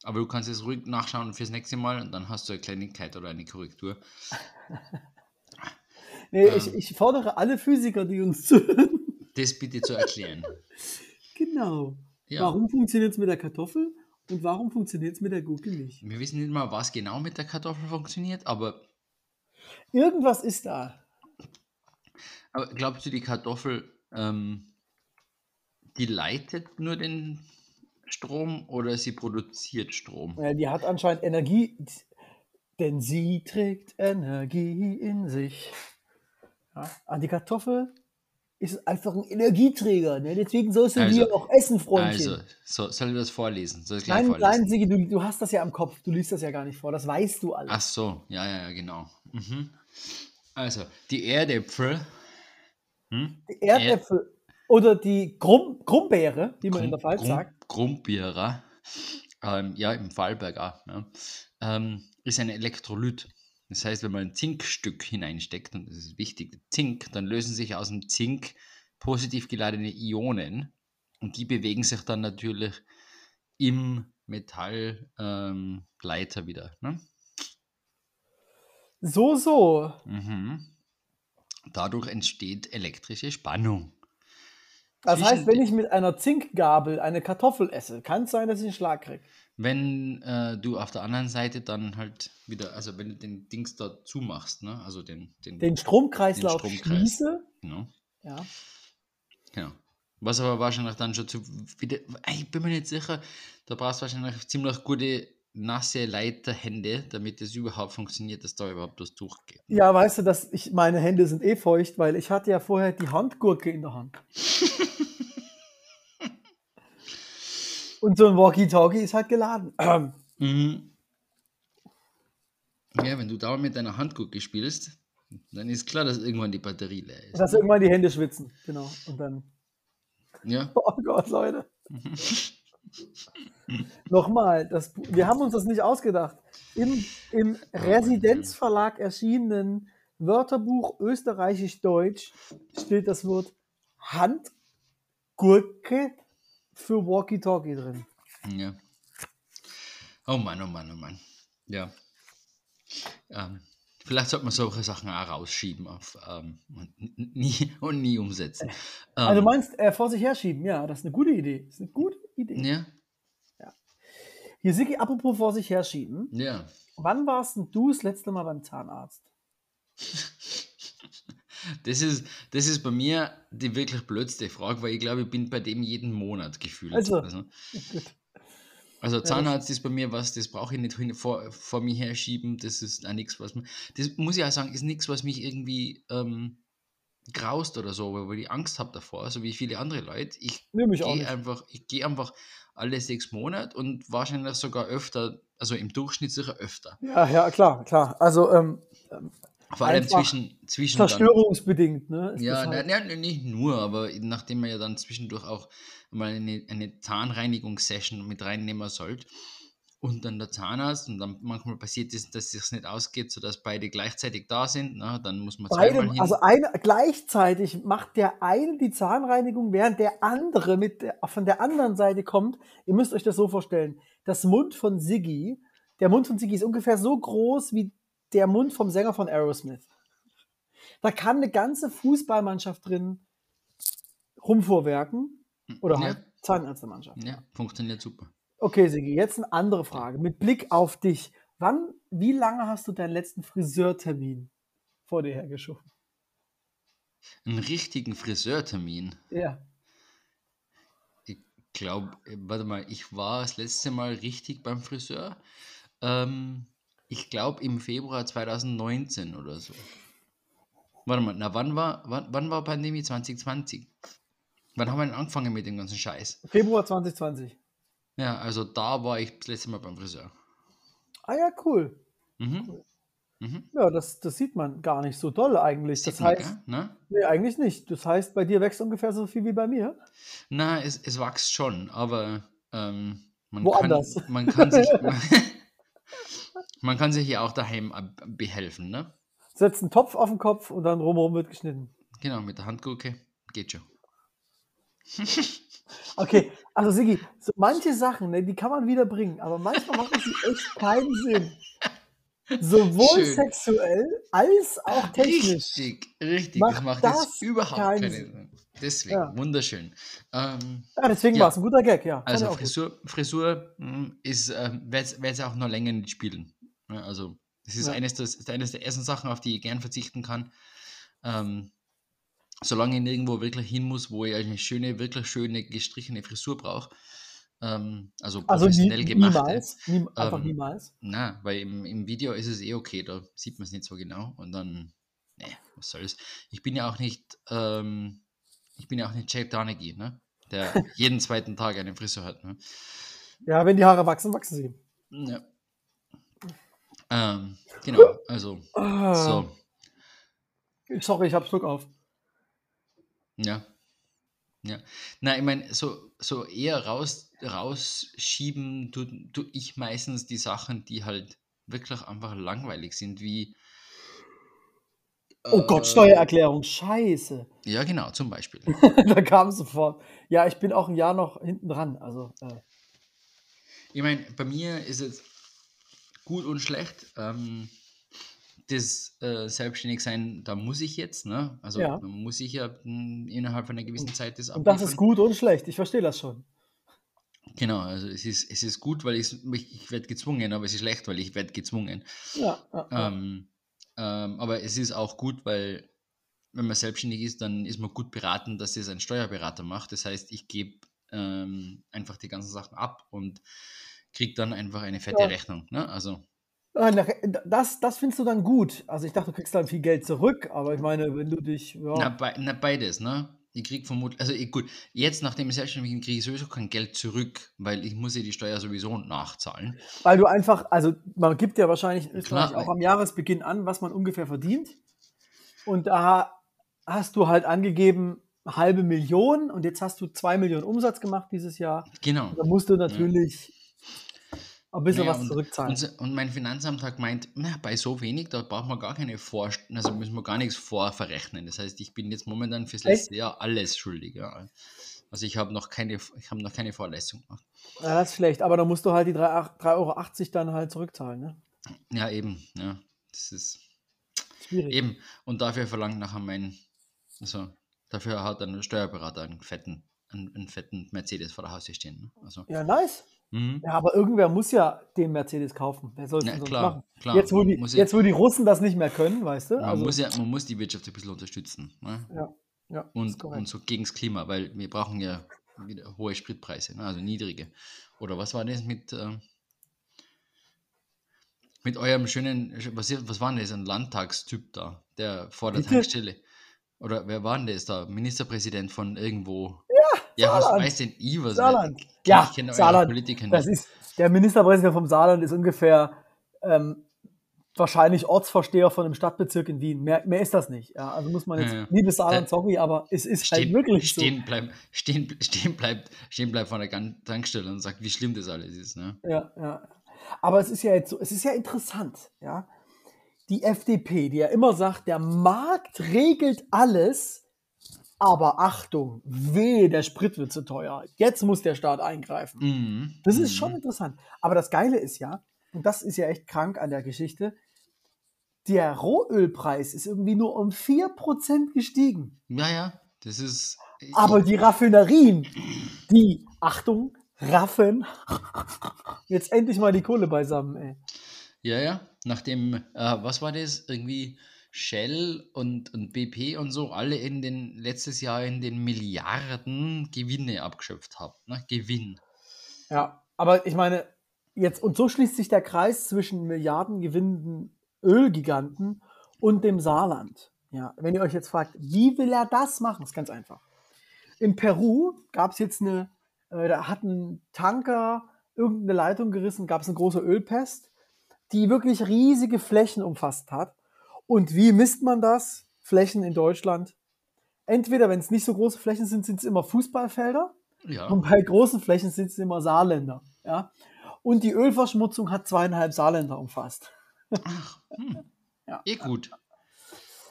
Aber du kannst es ruhig nachschauen fürs nächste Mal und dann hast du eine Kleinigkeit oder eine Korrektur. <laughs> Nee, Ähm. ich, ich fordere alle Physiker, die uns zuhören. Das bitte zu erklären. <laughs> genau. Ja. Warum funktioniert es mit der Kartoffel und warum funktioniert es mit der Gurke nicht? Wir wissen nicht mal, was genau mit der Kartoffel funktioniert, aber, Irgendwas ist da. aber glaubst du, die Kartoffel, ähm, die leitet nur den Strom oder sie produziert Strom? Ja, die hat anscheinend Energie, denn sie trägt Energie in sich. Ja, an die Kartoffel ist einfach ein Energieträger. Ne? Deswegen sollst du Also- die auch essen, Freundchen. Also, so, soll ich das vorlesen? Soll ich gleich nein, vorlesen? nein, Sigi, du, du hast das ja am Kopf. Du liest das ja gar nicht vor. Das weißt du alles. Ach so, ja, ja, ja, genau. Mhm. Also, die Erdäpfel. Hm? die Erdäpfel oder die Krumm, Krummbeere, wie man in der Pfalz Grum- sagt. Grumbierer, ähm, ja, im Fallberg auch, ja, ähm, ist ein Elektrolyt. Das heißt, wenn man ein Zinkstück hineinsteckt, und das ist wichtig, Zink, dann lösen sich aus dem Zink positiv geladene Ionen und die bewegen sich dann natürlich im Metallleiter ähm, wieder. Ne? So, so. Mhm. Dadurch entsteht elektrische Spannung. Das Zwischen heißt, wenn ich mit einer Zinkgabel eine Kartoffel esse, kann es sein, dass ich einen Schlag kriege. Wenn äh, du auf der anderen Seite dann halt wieder, also wenn du den Dings da zumachst, ne? also den, den, Den Stromkreislauf Den Stromkreis. schließe. genau, Ja. genau. Was aber wahrscheinlich dann schon zu, wieder, ich bin mir nicht sicher, da brauchst du wahrscheinlich ziemlich gute nasse Leiterhände, damit es überhaupt funktioniert, dass da überhaupt was durchgeht. ja, weißt du, dass ich, meine Hände sind eh feucht, weil ich hatte ja vorher die Handgurke in der Hand. <laughs> Und so ein Walkie-Talkie ist halt geladen. <clears throat> Mhm. Ja, wenn du da mit deiner Handgurke spielst, dann ist klar, dass irgendwann die Batterie leer ist. dass irgendwann die Hände schwitzen. Genau. Und dann. Ja, <laughs> Oh Gott, Leute. Nochmal, das, wir haben uns das nicht ausgedacht. Im, im Residenzverlag erschienenen Wörterbuch Österreichisch-Deutsch steht das Wort Handgurke für Walkie-Talkie drin. Ja. Oh Mann, oh Mann, oh Mann. Ja. Ähm, vielleicht sollte man solche Sachen auch rausschieben auf, ähm, und, nie, <laughs> und nie umsetzen. Ähm, Also meinst äh, vor sich herschieben? Ja, das ist eine gute Idee. Das ist eine gute Idee. ja, Hier, Sigi, apropos vor sich herschieben. ja. Wann warst denn du das letzte Mal beim Zahnarzt? <laughs> Das ist, das ist bei mir die wirklich blödste Frage, weil ich glaube, ich bin bei dem jeden Monat gefühlt. Also, also, <laughs> also Zahnarzt ist bei mir was, das brauche ich nicht hin, vor, vor mir herschieben. Das ist auch nichts, was man. Das muss ich auch sagen, ist nichts, was mich irgendwie ähm, graust oder so, weil ich Angst habe davor, so wie viele andere Leute. Ich gehe einfach, ich gehe einfach alle sechs Monate und wahrscheinlich sogar öfter, also im Durchschnitt sicher öfter. Ja, ja, klar, klar. Also ähm, Vor allem zwischen, zwischen dann, zerstörungsbedingt, ne? ist ja, halt. nein, nein, nicht nur, aber nachdem man ja dann zwischendurch auch mal eine, eine Zahnreinigungssession mit reinnehmen sollte und dann der Zahnarzt und dann manchmal passiert es, dass es nicht ausgeht, sodass beide gleichzeitig da sind, na, dann muss man zweimal Beide, hin. also eine, gleichzeitig macht der eine die Zahnreinigung, während der andere mit der, von der anderen Seite kommt. Ihr müsst euch das so vorstellen. Das Mund von Siggi, der Mund von Siggi ist ungefähr so groß wie der Mund vom Sänger von Aerosmith. Da kann eine ganze Fußballmannschaft drin rumvorwerken. Oder halt ja, Zahnärztemannschaft. ja, funktioniert super. Okay, Sigi, jetzt eine andere Frage. Mit Blick auf dich. Wann, wie lange hast du deinen letzten Friseurtermin vor dir hergeschoben? Einen richtigen Friseurtermin. Ja. Ich glaube, warte mal, ich war das letzte Mal richtig beim Friseur. Ähm, ich glaube im Februar 2019 oder so. Warte mal, na wann war, wann, wann war Pandemie 2020? Wann haben wir denn angefangen mit dem ganzen Scheiß? Februar 2020. Ja, also da war ich das letzte Mal beim Friseur. Ah ja, cool. Mhm. Mhm. Ja, das, das sieht man gar nicht so doll eigentlich. Sieht Das man, heißt, gell? Ne? nee, eigentlich nicht. Das heißt, bei dir wächst ungefähr so viel wie bei mir. Na, es, es wächst schon, aber ähm, man, Woanders. kann, man kann sich <laughs> man kann sich ja auch daheim ab- behelfen, ne? Setzt einen Topf auf den Kopf und dann rumherum wird geschnitten. Genau, mit der Handgurke geht schon. <laughs> Okay, also Sigi, so manche <laughs> Sachen, ne, die kann man wieder bringen, aber manchmal machen sie echt keinen Sinn. Sowohl Schön. sexuell als auch technisch. Richtig, richtig. Macht das macht das jetzt überhaupt keinen keinen Sinn. Deswegen, Ja. wunderschön. Ähm, Ja, deswegen Ja. war es ein guter Gag, ja. Also. Frisur, Frisur mh, ist, ähm, werde es auch noch länger nicht spielen. Ja, also das ist Ja. eines, ist eines der ersten Sachen, auf die ich gern verzichten kann. Ähm, solange ich nirgendwo wirklich hin muss, wo ich eine schöne, wirklich schöne gestrichene Frisur brauche. Ähm, also Also nie, professionell gemachte. niemals, nie, einfach Ähm, niemals. Na, weil im, im Video ist es eh okay, da sieht man es nicht so genau und dann, ne, was soll's. Ich bin ja auch nicht, ähm, ich bin ja auch nicht Jake Donaghy, ne? Der <laughs> jeden zweiten Tag eine Frisur hat, ne? Ja, wenn die Haare wachsen, wachsen sie. Ja. Ähm, genau, also, Ah, so, Sorry, ich hab Schluck auf. ja. Ja. Na, ich meine, so, so eher raus, rausschieben tu, tu ich meistens die Sachen, die halt wirklich einfach langweilig sind, wie. Oh Gott, äh, Steuererklärung, scheiße. Ja, genau, zum Beispiel. <laughs> da kam sofort. Ja, ich bin auch ein Jahr noch hinten dran. Also, äh, Ich meine, bei mir ist es gut und schlecht. Ähm, das äh, Selbstständigsein, da muss ich jetzt, ne? Also Ja. da muss ich ja mh, innerhalb einer gewissen Zeit das und das ist abliefern. gut und schlecht. Ich verstehe das schon. Genau, also es ist, es ist gut, weil ich, ich, werde gezwungen, aber es ist schlecht, weil ich werde gezwungen. Ja. Ähm, ähm, aber es ist auch gut, weil wenn man selbstständig ist, dann ist man gut beraten, dass es ein Steuerberater macht. Das heißt, ich gebe ähm, einfach die ganzen Sachen ab und kriege dann einfach eine fette Ja. Rechnung. Ne? Also Ah, Das, das findest du dann gut. Also ich dachte, du kriegst dann viel Geld zurück, aber ich meine, wenn du dich. Ja, Na, bei, na, beides, ne? Ich krieg vermutlich, also ich, gut, jetzt nachdem ich selbstständig bin, kriege ich sowieso kein Geld zurück, weil ich muss ja die Steuer sowieso nachzahlen. weil du einfach, also man gibt ja wahrscheinlich Klar. auch am Jahresbeginn an, was man ungefähr verdient. Und da hast du halt angegeben, halbe Million und jetzt hast du zwei Millionen Umsatz gemacht dieses Jahr. Genau. Da musst du natürlich ein bisschen Naja, was und, zurückzahlen. und, und mein Finanzamt hat gemeint, na, bei so wenig, da braucht man gar keine Vor also müssen wir gar nichts vorverrechnen. Das heißt, ich bin jetzt momentan fürs letzte Jahr alles schuldig. Ja. Also ich habe noch keine, ich habe noch keine Vorleistung gemacht. Ja, das ist schlecht, aber da musst du halt die 3,80 Euro dann halt zurückzahlen. Ne? Ja, eben, ja. Das ist Schwierig. eben. Und dafür verlangt nachher mein, also dafür hat ein Steuerberater einen fetten, einen, einen fetten Mercedes vor der Haustür stehen. Ne? Also, Ja, nice. Mhm. Ja, aber irgendwer muss ja den Mercedes kaufen. Wer soll es Ja, sonst klar, machen? klar. Jetzt wo, die, ja- jetzt, wo die Russen das nicht mehr können, weißt du? Man, Also, muss ja, man muss die Wirtschaft ein bisschen unterstützen. Ne? ja, ja, Und, und so gegens Klima, weil wir brauchen ja wieder hohe Spritpreise, ne? also niedrige. Oder was war das mit, ähm, mit eurem schönen, was, was war denn das, ein Landtagstyp da, der vor der Bitte? Tankstelle? Oder wer war denn das da? Ministerpräsident von irgendwo. Ja, ja was Saarland. weiß denn ich was? Saarland. Ich Ja, kenne eure Saarland. Politiker Das nicht. ist, der Ministerpräsident vom Saarland ist ungefähr ähm, wahrscheinlich Ortsvorsteher von einem Stadtbezirk in Wien. Mehr, mehr ist das nicht. Ja, also muss man jetzt, Ja, liebes Saarland, sorry, aber es ist halt Stehen, wirklich so. stehen, bleibt, stehen, stehen, bleibt, stehen bleibt vor der Tankstelle und sagt, wie schlimm das alles ist. Ne? Ja, ja. Aber es ist ja jetzt so, es ist ja interessant, ja. Die FDP, die ja immer sagt, der Markt regelt alles, aber Achtung, wehe, der Sprit wird zu teuer. Jetzt muss der Staat eingreifen. Mhm. Das mhm. ist schon interessant. Aber das Geile ist ja, und das ist ja echt krank an der Geschichte, der Rohölpreis ist irgendwie nur um 4% gestiegen. Ja, ja, das ist. Aber die Raffinerien, die, Achtung, raffen <laughs> jetzt endlich mal die Kohle beisammen, ey. Ja, ja. Nachdem, äh, was war das? Irgendwie Shell und, und BP und so alle in den letztes Jahr in den Milliarden Gewinne abgeschöpft haben. Ne? Gewinn. Ja, aber ich meine, jetzt, und so schließt sich der Kreis zwischen milliardengewinnenden Ölgiganten und dem Saarland. Ja, wenn ihr euch jetzt fragt, wie will er das machen? ist ganz einfach. In Peru gab es jetzt eine, äh, da hat ein Tanker irgendeine Leitung gerissen, gab es eine große Ölpest, die wirklich riesige Flächen umfasst hat. Und wie misst man das? Flächen in Deutschland. Entweder, wenn es nicht so große Flächen sind, sind es immer Fußballfelder. Ja. Und bei großen Flächen sind es immer Saarländer. Ja? Und die Ölverschmutzung hat zweieinhalb Saarländer umfasst. Ach, hm. <laughs> Ja. Eh gut.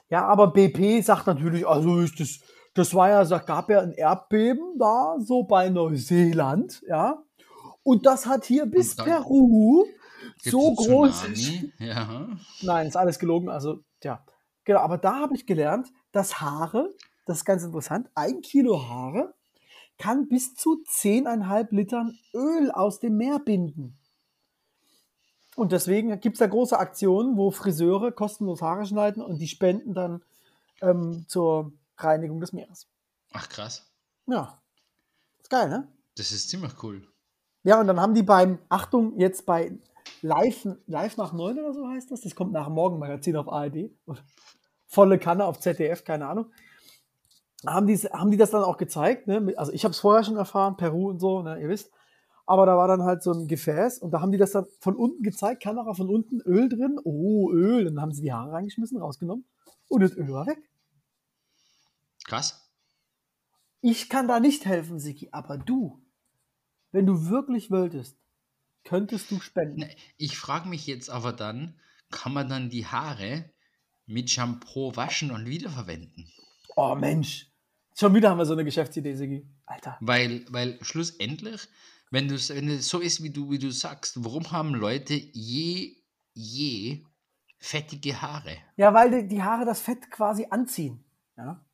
Ja, aber BP sagt natürlich, also ist das, das war ja, es gab ja ein Erdbeben da, so bei Neuseeland, ja. Und das hat hier bis Peru Gibt's so groß. Tsunami? <laughs> Ja. Nein, ist alles gelogen. Also, ja. Genau, aber da habe ich gelernt, dass Haare, das ist ganz interessant, ein Kilo Haare kann bis zu 10,5 Litern Öl aus dem Meer binden. Und deswegen gibt es da große Aktionen, wo Friseure kostenlos Haare schneiden und die spenden dann ähm, zur Reinigung des Meeres. Ach krass. Ja. Ist geil, ne? Das ist ziemlich cool. Ja, und dann haben die beim, Achtung, jetzt bei Live, Live nach 9 oder so heißt das, das kommt nach Morgenmagazin auf ARD, volle Kanne auf ZDF, keine Ahnung, haben die, haben die das dann auch gezeigt, ne? Also ich habe es vorher schon erfahren, Peru und so, ne? ihr wisst, aber da war dann halt so ein Gefäß und da haben die das dann von unten gezeigt, Kamera von unten, Öl drin, oh, Öl, und dann haben sie die Haare reingeschmissen, rausgenommen und das Öl war weg. Krass. Ich kann da nicht helfen, Siki, aber du, wenn du wirklich wolltest, könntest du spenden. Ne, Ich frage mich jetzt aber dann, kann man dann die Haare mit Shampoo waschen und wiederverwenden? Oh Mensch, schon wieder haben wir so eine Geschäftsidee, Sigi. Alter. Weil, weil schlussendlich, wenn, wenn es so ist, wie du, wie du sagst, warum haben Leute je, je fettige Haare? Ja, weil die, die Haare das Fett quasi anziehen. Ja.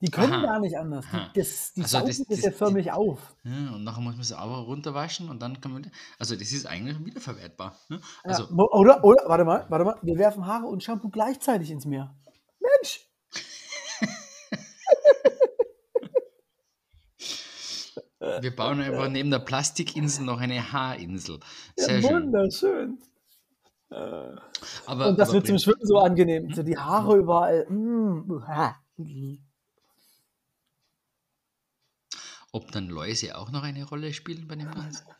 Die können Aha. gar nicht anders. Aha. Die, das, die Also saugen das- das, ja förmlich auf. Ja, und nachher muss man sie aber runterwaschen und dann kann man. Also, das ist eigentlich wiederverwertbar. Ne? Ja, Also, mo- oder, oder, warte mal, warte mal, wir werfen Haare und Shampoo gleichzeitig ins Meer. Mensch! <laughs> wir bauen einfach neben der Plastikinsel noch eine Haarinsel. Sehr ja, schön. wunderschön. Aber, Und das wird zum Schwimmen so angenehm. So die Haare überall. Mm, ob dann Läuse auch noch eine Rolle spielen bei dem Ganzen? <laughs>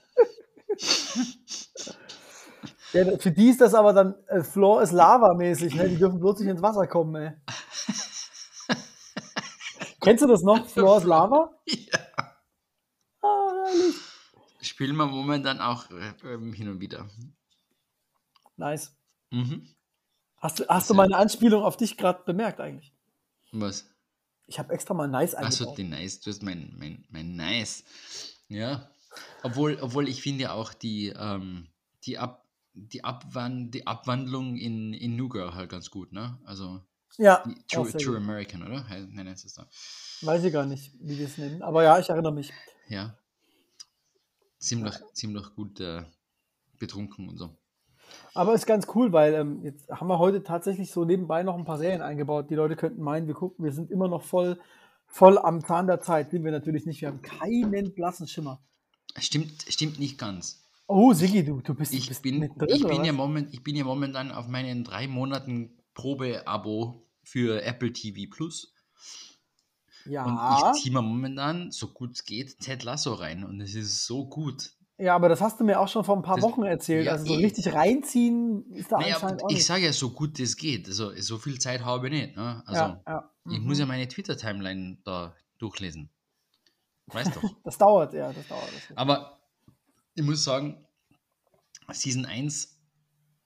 Ja, für die ist das aber dann äh, Floor is Lava mäßig, ne? Die dürfen bloß nicht ins Wasser kommen, ey. <laughs> Kennst du das noch? Floor is Lava? ja. Ah, herrlich. Spielen wir momentan auch äh, ähm, hin und wieder. Nice. Mhm. Hast du, hast du meine Anspielung auf dich gerade bemerkt eigentlich? Was? Ich habe extra mal Nice Achso, eingebaut. die Nice, du hast mein, mein, mein Nice. Ja. Obwohl, obwohl ich finde ja auch die, ähm, die, Ab, die, Abwand, die Abwandlung in, in New Girl halt ganz gut, ne? Also ja, die True, True. American, oder? He- Nennen sie es da. weiß ich gar nicht, wie die es nennen. Aber ja, ich erinnere mich. Ja. Ziemlich, ziemlich gut äh, betrunken und so. Aber ist ganz cool, weil ähm, jetzt haben wir heute tatsächlich so nebenbei noch ein paar Serien eingebaut. Die Leute könnten meinen, wir gucken, wir sind immer noch voll, voll am Zahn der Zeit. Sind wir natürlich nicht. Wir haben keinen blassen Schimmer. Stimmt, stimmt nicht ganz. Oh, Sigi, du, du bist, Ich bist bin, mittendrin, ich, bin ja moment, ich bin ja momentan auf meinen drei Monaten Probe-Abo für Apple TV Plus. Ja. Und ich ziehe mir momentan, so gut es geht, Ted Lasso rein. Und es ist so gut. Ja, aber das hast du mir auch schon vor ein paar Das- Wochen erzählt. ja, also so eh. richtig reinziehen ist da Naja, anscheinend auch ich sage ja, so gut es geht. Also, so viel Zeit habe ich nicht. Ne? Also, ja, ja. ich mhm. muss ja meine Twitter-Timeline da durchlesen. Weißt doch. <laughs> Das dauert, ja, das dauert. Das Aber ich muss sagen, Season 1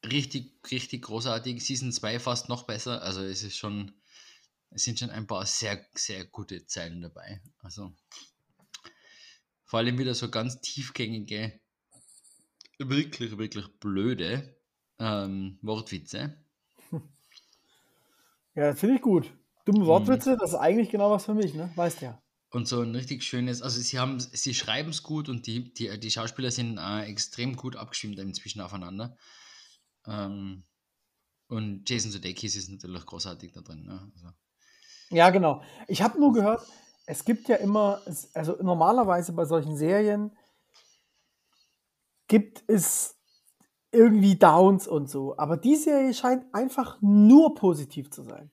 richtig, richtig großartig. Season 2 fast noch besser. Also es ist schon, es sind schon ein paar sehr, sehr gute Zeilen dabei. Also vor allem wieder so ganz tiefgängige, wirklich, wirklich blöde ähm, Wortwitze. <laughs> ja, finde ich gut. Mhm. Dumme Wortwitze, das ist eigentlich genau was für mich, ne? Weißt ja. Und so ein richtig schönes, also sie haben, sie schreiben es gut und die, die, die Schauspieler sind äh, extrem gut abgestimmt inzwischen aufeinander. Ähm, und Jason Sudeikis ist natürlich großartig da drin. Ne? Also, Ja, genau. Ich habe nur gehört, es gibt ja immer, also normalerweise bei solchen Serien gibt es irgendwie Downs und so. Aber die Serie scheint einfach nur positiv zu sein.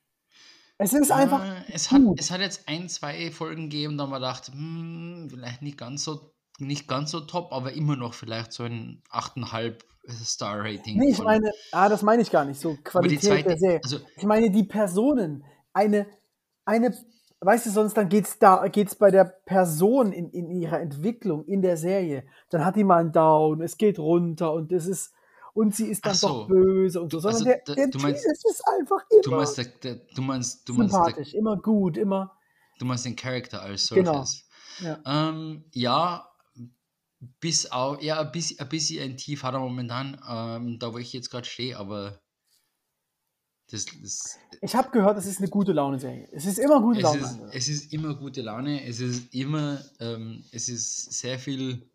Es ist einfach äh, es, hat, es hat jetzt ein, zwei Folgen gegeben, da wir gedacht, hm, vielleicht nicht ganz so nicht ganz so top, aber immer noch vielleicht so ein 8,5 Star Rating. Nee, ich meine, ah, das meine ich gar nicht, so Qualität zweite, der Serie. also Ich meine, die Personen, eine, eine, weißt du, sonst dann geht's da, geht's bei der Person in, in ihrer Entwicklung in der Serie, dann hat die mal einen Down, es geht runter und es ist, und sie ist dann so. doch böse und so, Du- sondern also der, der du Typ, meinst- es ist einfach du immer meinst, der, der, du meinst, du meinst, der, sympathisch, immer gut, immer, du meinst den Charakter als Genau. solches. ja. Ähm, ja, bis auf, ja, ein bisschen, ein bisschen ein Tief hat er momentan, ähm, da wo ich jetzt gerade stehe, aber das, das, Ich habe gehört, es ist eine gute Laune-Serie. Es ist immer gute es, Laune. ist, angesagt. es ist immer gute Laune, es ist immer, ähm, es ist sehr viel,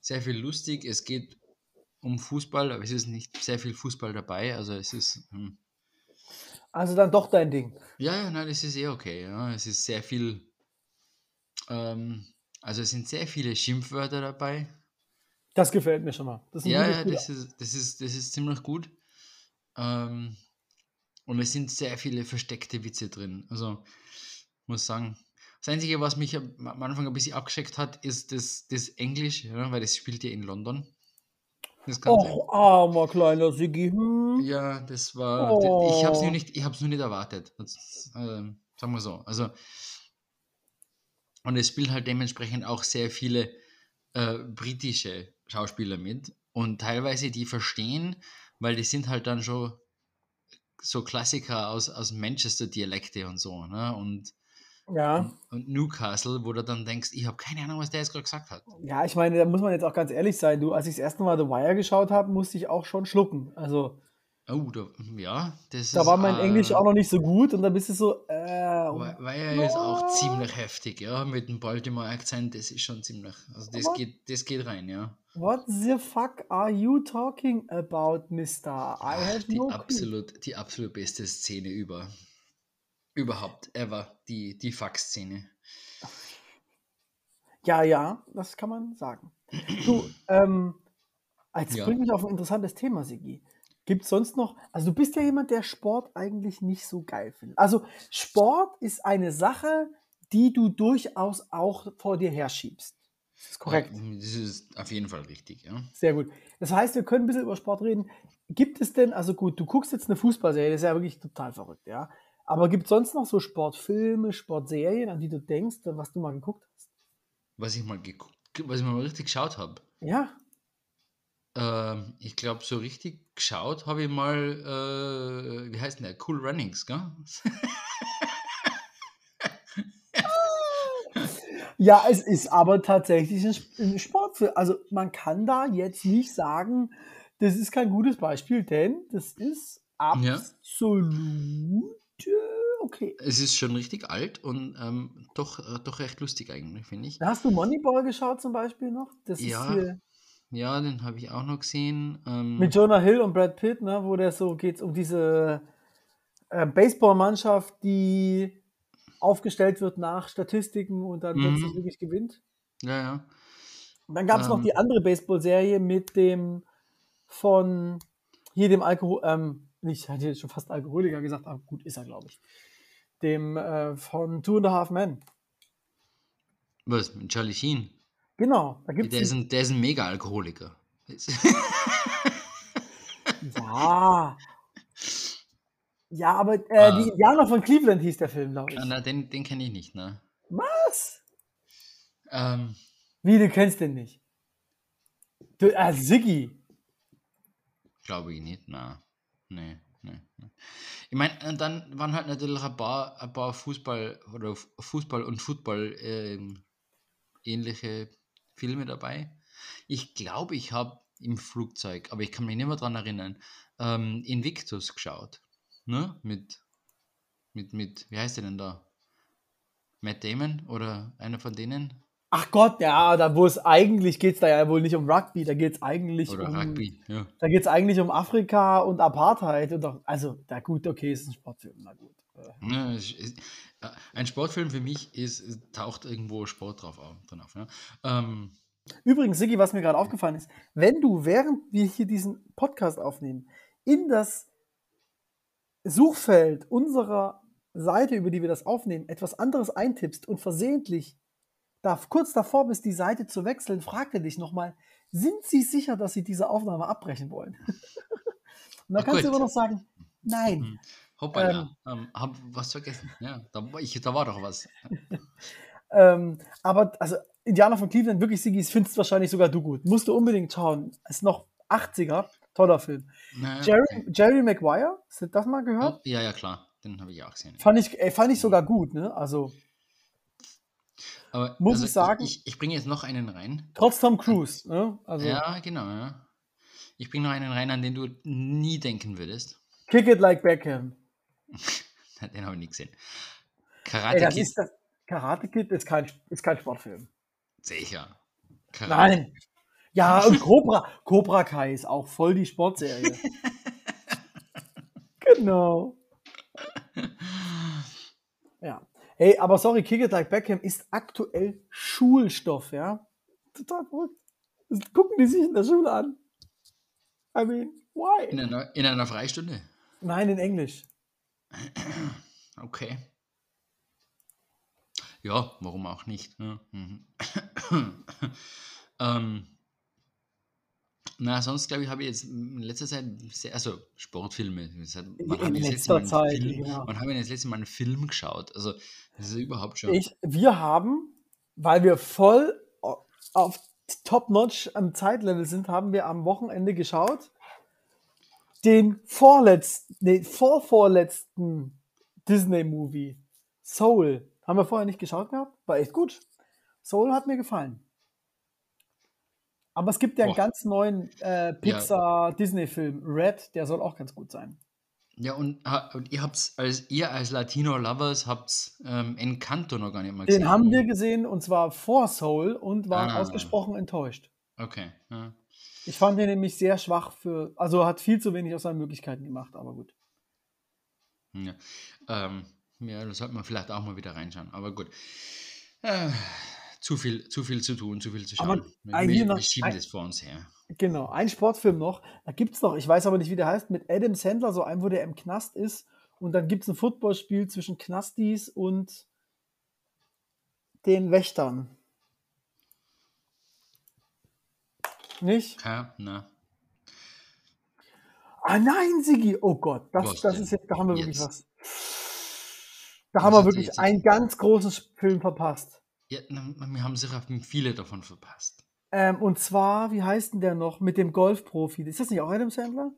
sehr viel lustig, es geht um Fußball, aber es ist nicht sehr viel Fußball dabei, also es ist, hm. Also dann doch dein Ding. Ja, ja, nein, das ist eh okay. Ja. Es ist sehr viel, ähm, also es sind sehr viele Schimpfwörter dabei. Das gefällt mir schon mal. Das ist Ja, ja, das ist, das ist, das ist ziemlich gut. Ähm, und es sind sehr viele versteckte Witze drin. Also, ich muss sagen, das Einzige, was mich am Anfang ein bisschen abgeschreckt hat, ist das, das Englisch, ja, weil das spielt ja in London. Das. Och, armer kleiner Siggi. Hm. Ja, das war. Ich habe es Oh. nur nicht, ich hab's nur nicht erwartet. Das, ähm, sagen wir so. Also, und es spielen halt dementsprechend auch sehr viele äh, britische Schauspieler mit. Und teilweise die verstehen, weil die sind halt dann schon so Klassiker aus, aus Manchester-Dialekte und so. Ne? Und, Ja. und Newcastle, wo du dann denkst, ich habe keine Ahnung, was der jetzt gerade gesagt hat. Ja, ich meine, da muss man jetzt auch ganz ehrlich sein. Du, als ich das erste Mal The Wire geschaut habe, musste ich auch schon schlucken. Also, Oh, da, ja, das da ist. war mein äh, Englisch auch noch nicht so gut und dann bist du so, äh, Weil, weil er ist auch ziemlich heftig, ja, mit dem Baltimore-Akzent, das ist schon ziemlich, also das Aber- geht, das geht rein, ja. What the fuck are you talking about, Mister? I Ach, have die no absolut, die absolut beste Szene über, überhaupt, ever, die, die Fax-Szene. Ja, ja, das kann man sagen. Du, <clears throat> ähm, jetzt Ja. bringt mich auf ein interessantes Thema, Sigi. Gibt es sonst noch, also du bist ja jemand, der Sport eigentlich nicht so geil findet. Also Sport ist eine Sache, die du durchaus auch vor dir herschiebst. Das ist korrekt. Das ist auf jeden Fall richtig, ja. Sehr gut. Das heißt, wir können ein bisschen über Sport reden. Gibt es denn, also gut, du guckst jetzt eine Fußballserie, das ist ja wirklich total verrückt, ja. Aber gibt es sonst noch so Sportfilme, Sportserien, an die du denkst, was du mal geguckt hast? Was ich mal geguckt, was ich mal richtig geschaut habe. Ja, Ähm, ich glaube, so richtig geschaut habe ich mal, äh, wie heißt denn der? Cool Runnings, gell? <laughs> Ja, es ist aber tatsächlich ein Sp- ein Sportfilm. Also man kann da jetzt nicht sagen, das ist kein gutes Beispiel, denn das ist Ja. absolut äh, okay. Es ist schon richtig alt und ähm, doch, äh, doch recht lustig eigentlich, finde ich. Hast du Moneyball geschaut zum Beispiel noch? Das Ja, ist hier Ja, den habe ich auch noch gesehen. Ähm, mit Jonah Hill und Brad Pitt, ne, wo der so geht um diese äh, Baseballmannschaft, die aufgestellt wird nach Statistiken und dann Mhm. plötzlich wirklich gewinnt. ja, ja. Und dann gab es noch Ähm. die andere Baseball-Serie mit dem von hier dem Alkohol, ähm, nicht, hätte jetzt schon fast Alkoholiker gesagt, aber gut, ist er, glaube ich. Dem äh, von Two and a Half Men. Was? Mit Charlie Sheen? Genau, da gibt Der ist es. ein, der ist ein Mega-Alkoholiker. Ja. Ja, aber äh, Ah. die Indianer von Cleveland hieß der Film, glaube ich. Ah, Na, den, den kenne ich nicht, ne? Was? Ähm, Wie, du kennst den nicht? Du, äh, Siggi. Glaube ich nicht, na. Nee, nee. nee. Ich meine, und dann waren halt natürlich ein paar, ein paar Fußball oder Fußball und Football ähm, ähnliche Filme dabei. Ich glaube, ich habe im Flugzeug, aber ich kann mich nicht mehr dran erinnern, ähm, Invictus geschaut. Ne? Mit, mit, mit, wie heißt der denn da? Matt Damon oder einer von denen? Ach Gott, ja, da wo es eigentlich geht es da ja wohl nicht um Rugby, da geht es eigentlich Oder um Rugby, ja. da geht es eigentlich um Afrika und Apartheid und auch, also, da gut, okay, ist ein Sportfilm, na gut. Ja, äh, ein Sportfilm für mich ist, taucht irgendwo Sport drauf auf, drin auf. Ja. Ähm, Übrigens, Siggi, was mir gerade aufgefallen ist, wenn du, während wir hier diesen Podcast aufnehmen, in das Suchfeld unserer Seite, über die wir das aufnehmen, etwas anderes eintippst und versehentlich da, kurz davor bist, die Seite zu wechseln, fragt er dich nochmal, sind Sie sicher, dass Sie diese Aufnahme abbrechen wollen? <laughs> und dann Ach, kannst du immer noch sagen, nein. Hm. hoppala, ähm, hab was vergessen. Ja, da, war ich, da war doch was. <laughs> Ähm, aber also Indianer von Cleveland, wirklich, Siggi, findest wahrscheinlich sogar du gut. Musst du unbedingt schauen. Ist noch 80er, toller Film. Na, Jerry, okay. Jerry Maguire, hast du das mal gehört? ja, ja, klar. Den habe ich auch gesehen. Fand ich, ey, fand ich sogar gut, ne? Also, Aber, muss also ich sagen- Ich, ich bringe jetzt noch einen rein. trotz Tom Cruise, ne? Also, Ja, genau, ja. Ich bringe noch einen rein, an den du nie denken würdest. Kick it like Beckham. <laughs> Den habe ich nie gesehen. Ey, Karate das Kid, ist das. Karate Kid ist kein, ist kein Sportfilm. sicher. Karate Nein. Ja, <laughs> und Cobra, Cobra Kai ist auch voll die Sportserie. <laughs> genau. Ja. Hey, aber sorry, Kick It Like Beckham ist aktuell Schulstoff, ja? Total verrückt. Das gucken die sich in der Schule an. I mean, why? In einer, in einer Freistunde. Nein, in Englisch. <clears throat> Okay. Ja, warum auch nicht? Ja. Mhm. <clears throat> ähm, na, sonst glaube ich, habe ich jetzt in letzter Zeit sehr, also Sportfilme. hat- In- in letzter Zeit, Film, ja. Wann habe das letzte Mal einen Film geschaut? Also, das ist überhaupt schon. Ich, wir haben, weil wir voll auf Top-Notch am Zeitlevel sind, haben wir am Wochenende geschaut. Den vorletzten, den vorvorletzten Disney-Movie, Soul. Haben wir vorher nicht geschaut gehabt? War echt gut. Soul hat mir gefallen. Aber es gibt ja einen Boah. ganz neuen äh, Pixar-Disney-Film, Red, der soll auch ganz gut sein. Ja, und, und ihr habt's als ihr als Latino Lovers habt ähm, Encanto noch gar nicht mal Den haben wir gesehen und zwar vor Soul und waren Ah. ausgesprochen enttäuscht. Okay. Ja. Ich fand den nämlich sehr schwach für, also hat viel zu wenig aus seinen Möglichkeiten gemacht, aber gut. Ja, ähm, ja, da sollte man vielleicht auch mal wieder reinschauen. Aber gut. Äh, zu, viel, zu viel zu tun, zu viel zu Aber, schauen. äh, wir, wir, schieben ein- das vor uns her. Genau, ein Sportfilm noch. Da gibt es noch, ich weiß aber nicht, wie der heißt, mit Adam Sandler, so einem, wo der im Knast ist. Und dann gibt es ein Footballspiel zwischen Knastis und den Wächtern. Nicht? Ja, na. Ah nein, Sigi, oh Gott, das, das ist jetzt, da haben wir wirklich Jetzt. was. Da Was haben wir wirklich einen ganz großen Film verpasst. Ja, wir haben sicher viele davon verpasst. Ähm, und zwar, wie heißt denn der noch? Mit dem Golfprofi. Ist das nicht auch Adam Sandler?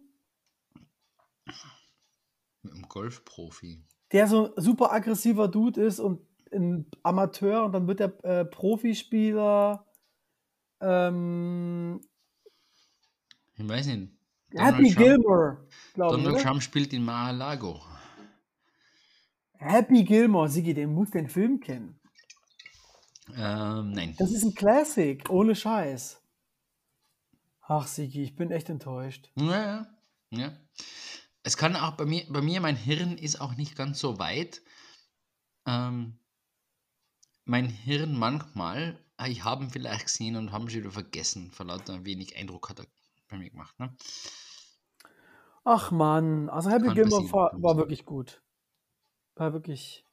Mit einem Golfprofi. Der so ein super aggressiver Dude ist und ein Amateur und dann wird er äh, Profispieler. Ähm, Ich weiß nicht. Happy Trump, Gilmore, glaube ich. Donald? Trump spielt in Mar-a-Lago. Happy Gilmore, Sigi, den muss den Film kennen. Ähm, nein. Das ist ein Classic, ohne Scheiß. Ach, Sigi, ich bin echt enttäuscht. Ja, ja. ja. Es kann auch bei mir, bei mir, mein Hirn ist auch nicht ganz so weit. Ähm, mein Hirn manchmal, ah, ich habe ihn vielleicht gesehen und haben schon wieder vergessen, vor lauter wenig Eindruck hat er bei mir gemacht. Ne? Ach man, also Happy Gilmore war, war wirklich gut. War wirklich,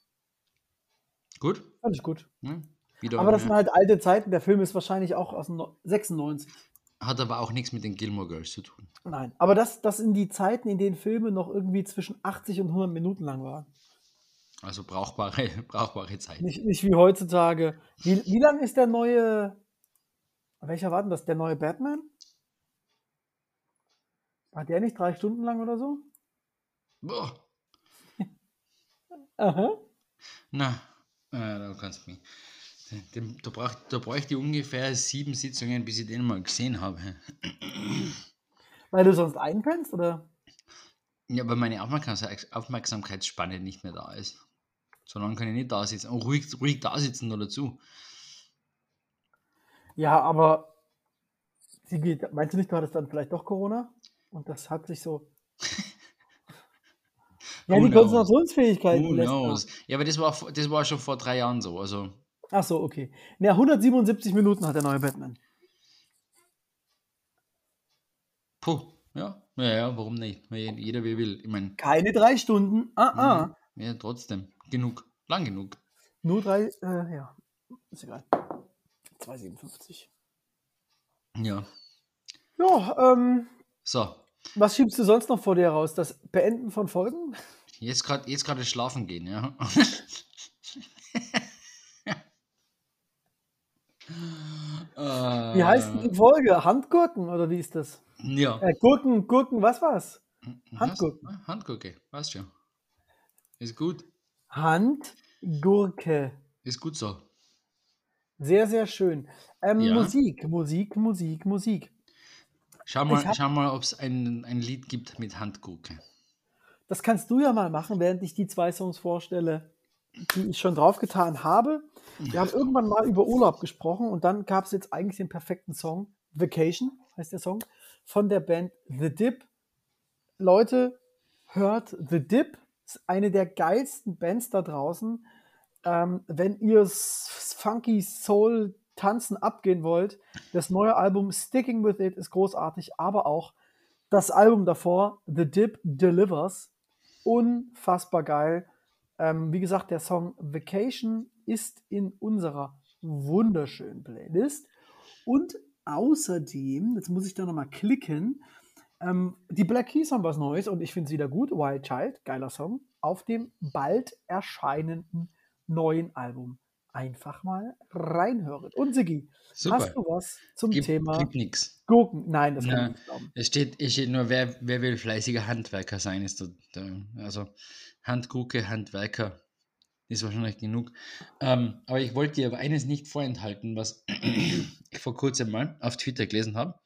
Gut? fand ich gut. Ja, wieder, Aber das sind halt alte Zeiten. Der Film ist wahrscheinlich auch aus dem No- 96. Hat aber auch nichts mit den Gilmore Girls zu tun. Nein, aber das, das sind die Zeiten, in denen Filme noch irgendwie zwischen 80 und 100 Minuten lang waren. Also brauchbare, <laughs> brauchbare Zeit. Nicht, nicht wie heutzutage. Wie, wie lang ist der neue. Welcher war denn das? Der neue Batman? War der nicht drei Stunden lang oder so? Boah. <laughs> Aha. Na, äh, da kannst du mich. Da, brauch, da bräuchte ich ungefähr sieben Sitzungen, bis ich den mal gesehen habe. Weil du sonst einpennst, oder? Ja, weil meine Aufmerksamkeits Aufmerksamkeitsspanne nicht mehr da ist. So lange kann ich nicht da sitzen. Oh, ruhig, ruhig da sitzen nur dazu. Ja, aber. Sigi, meinst du nicht, du hattest dann vielleicht doch Corona? Und das hat sich so. <laughs> ja, Who die knows? Konzentrationsfähigkeit. Who knows? Ja, aber das war, das war schon vor drei Jahren so. Also. Ach so, okay. Ja, 177 Minuten hat der neue Batman. puh, ja. Ja, ja, warum nicht? Jeder wie will. Ich meine, Keine drei Stunden. Ah, ah. ja, trotzdem. Genug. Lang genug. Nur drei, äh, ja. Ist egal. 2,57. Ja. Ja, ähm, So, was schiebst du sonst noch vor dir raus? Das Beenden von Folgen? jetzt gerade jetzt gerade schlafen gehen, ja. <laughs> Wie heißt denn Äh, die Folge? Handgurken oder wie ist das? Ja. Äh, Gurken, Gurken, was war's? Was? Handgurken. Ah, Handgurke, weißt schon. Ist gut. Handgurke. Ist gut so. Sehr, sehr schön. Ähm, Ja. Musik, Musik, Musik, Musik. Schau mal, Ich hab- schau mal ob es ein, ein Lied gibt mit Handgurke. Das kannst du ja mal machen, während ich die zwei Songs vorstelle, die ich schon draufgetan habe. Wir haben irgendwann mal über Urlaub gesprochen und dann gab es jetzt eigentlich den perfekten Song. Vacation heißt der Song von der Band The Dip. Leute, hört The Dip. Ist eine der geilsten Bands da draußen. Ähm, wenn ihr funky Soul tanzen abgehen wollt, das neue Album Sticking With It ist großartig, aber auch das Album davor, The Dip Delivers, unfassbar geil. Ähm, wie gesagt, der Song Vacation ist in unserer wunderschönen Playlist. Und außerdem, jetzt muss ich da nochmal klicken, ähm, die Black Keys haben was Neues und ich finde es wieder gut. Wild Child, geiler Song, auf dem bald erscheinenden neuen Album. Einfach mal reinhören. Und Sigi, Super. hast du was zum Gibt, Thema gibt nichts. Gurken? Nein, das kann Ja. ich nicht glauben. Es steht, es steht nur, wer, wer will fleißiger Handwerker sein, ist da, also Handgurke, Handwerker ist wahrscheinlich genug. Ähm, aber ich wollte dir aber eines nicht vorenthalten, was <clears throat> ich vor kurzem mal auf Twitter gelesen habe.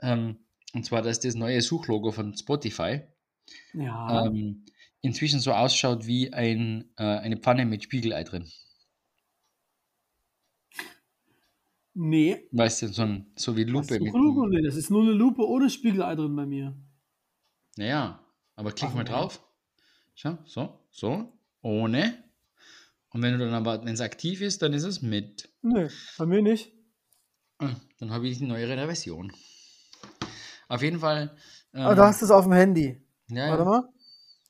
Ähm, und zwar, dass das neue Suchlogo von Spotify Ja. ähm, inzwischen so ausschaut wie ein, äh, eine Pfanne mit Spiegelei drin. Nee. Weißt du, so, ein, so wie Lupe mit. Suchlupe? Nee, das ist nur eine Lupe ohne Spiegelei drin bei mir. Naja, aber klick Ach, mal nee. drauf. Schau, so, so, ohne. Und wenn du dann aber, wenn es aktiv ist, dann ist es mit. Nö, bei mir nicht. Ah, Dann habe ich die neuere Version. Auf jeden Fall. Ähm, Aber du hast es auf dem Handy. ja, Warte ja, mal.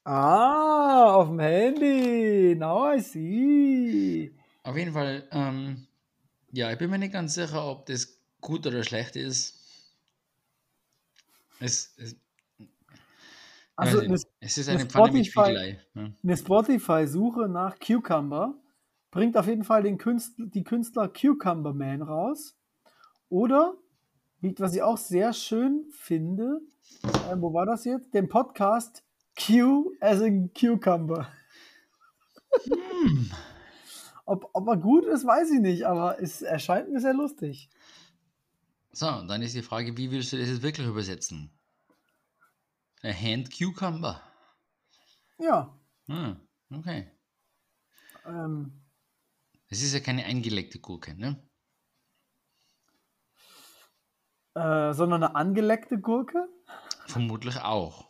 Ah, auf dem Handy. Now I see. auf jeden Fall. Ähm, ja, ich bin mir nicht ganz sicher, ob das gut oder schlecht ist. Es, es, Also eine, es ist eine eine Spotify-. Ja. eine Spotify-Suche nach Cucumber bringt auf jeden Fall den Künstler, die Künstler Cucumber Man raus. Oder, was ich auch sehr schön finde, äh, wo war das jetzt? Den Podcast Q as in Cucumber. Hm. Ob, ob er gut ist, weiß ich nicht, aber es erscheint mir sehr lustig. So, und dann ist die Frage, wie willst du das jetzt wirklich übersetzen? A Hand Cucumber. Ja. Hm, okay. Ähm, Es ist ja keine eingelegte Gurke, ne? äh, sondern eine angeleckte Gurke. Vermutlich auch.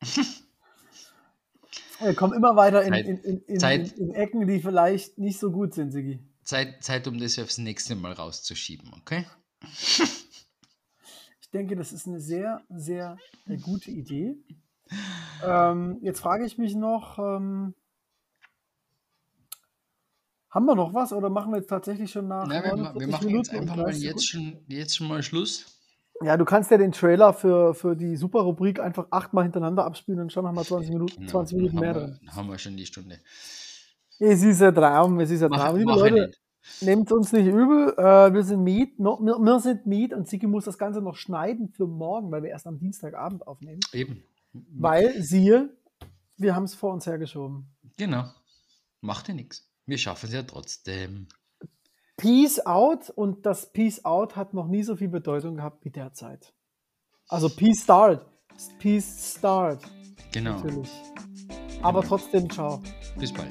<laughs> Wir kommen immer weiter in, Zeit- in, in, Zeit- in, Ecken, die vielleicht nicht so gut sind, Sigi. Zeit, Zeit, um das aufs nächste Mal rauszuschieben, okay? <laughs> Ich denke, das ist eine sehr, sehr äh, gute Idee. Ähm, jetzt frage ich mich noch, ähm, haben wir noch was oder machen wir jetzt tatsächlich schon nach Na, wir, wir 49 machen jetzt einfach mal 30 jetzt schon, jetzt schon mal Schluss. Ja, du kannst ja den Trailer für, für die Super-Rubrik einfach achtmal hintereinander abspielen und schon nochmal 20 Minuten, Genau, 20 Minuten mehr haben drin. wir, haben wir schon die Stunde. Es ist ein Traum, es ist ein Traum. Liebe Leute, nehmt uns nicht übel, äh, wir sind Miet, no, wir, wir sind Miet und Sigi muss das Ganze noch schneiden für morgen, weil wir erst am Dienstagabend aufnehmen. Eben. Weil, siehe, wir haben es vor uns hergeschoben. Genau. Macht ja nichts. Wir schaffen es ja trotzdem. Peace out und das Peace out hat noch nie so viel Bedeutung gehabt wie derzeit. Also Peace start. Peace start, Genau. natürlich. Aber trotzdem, ciao. Bis bald.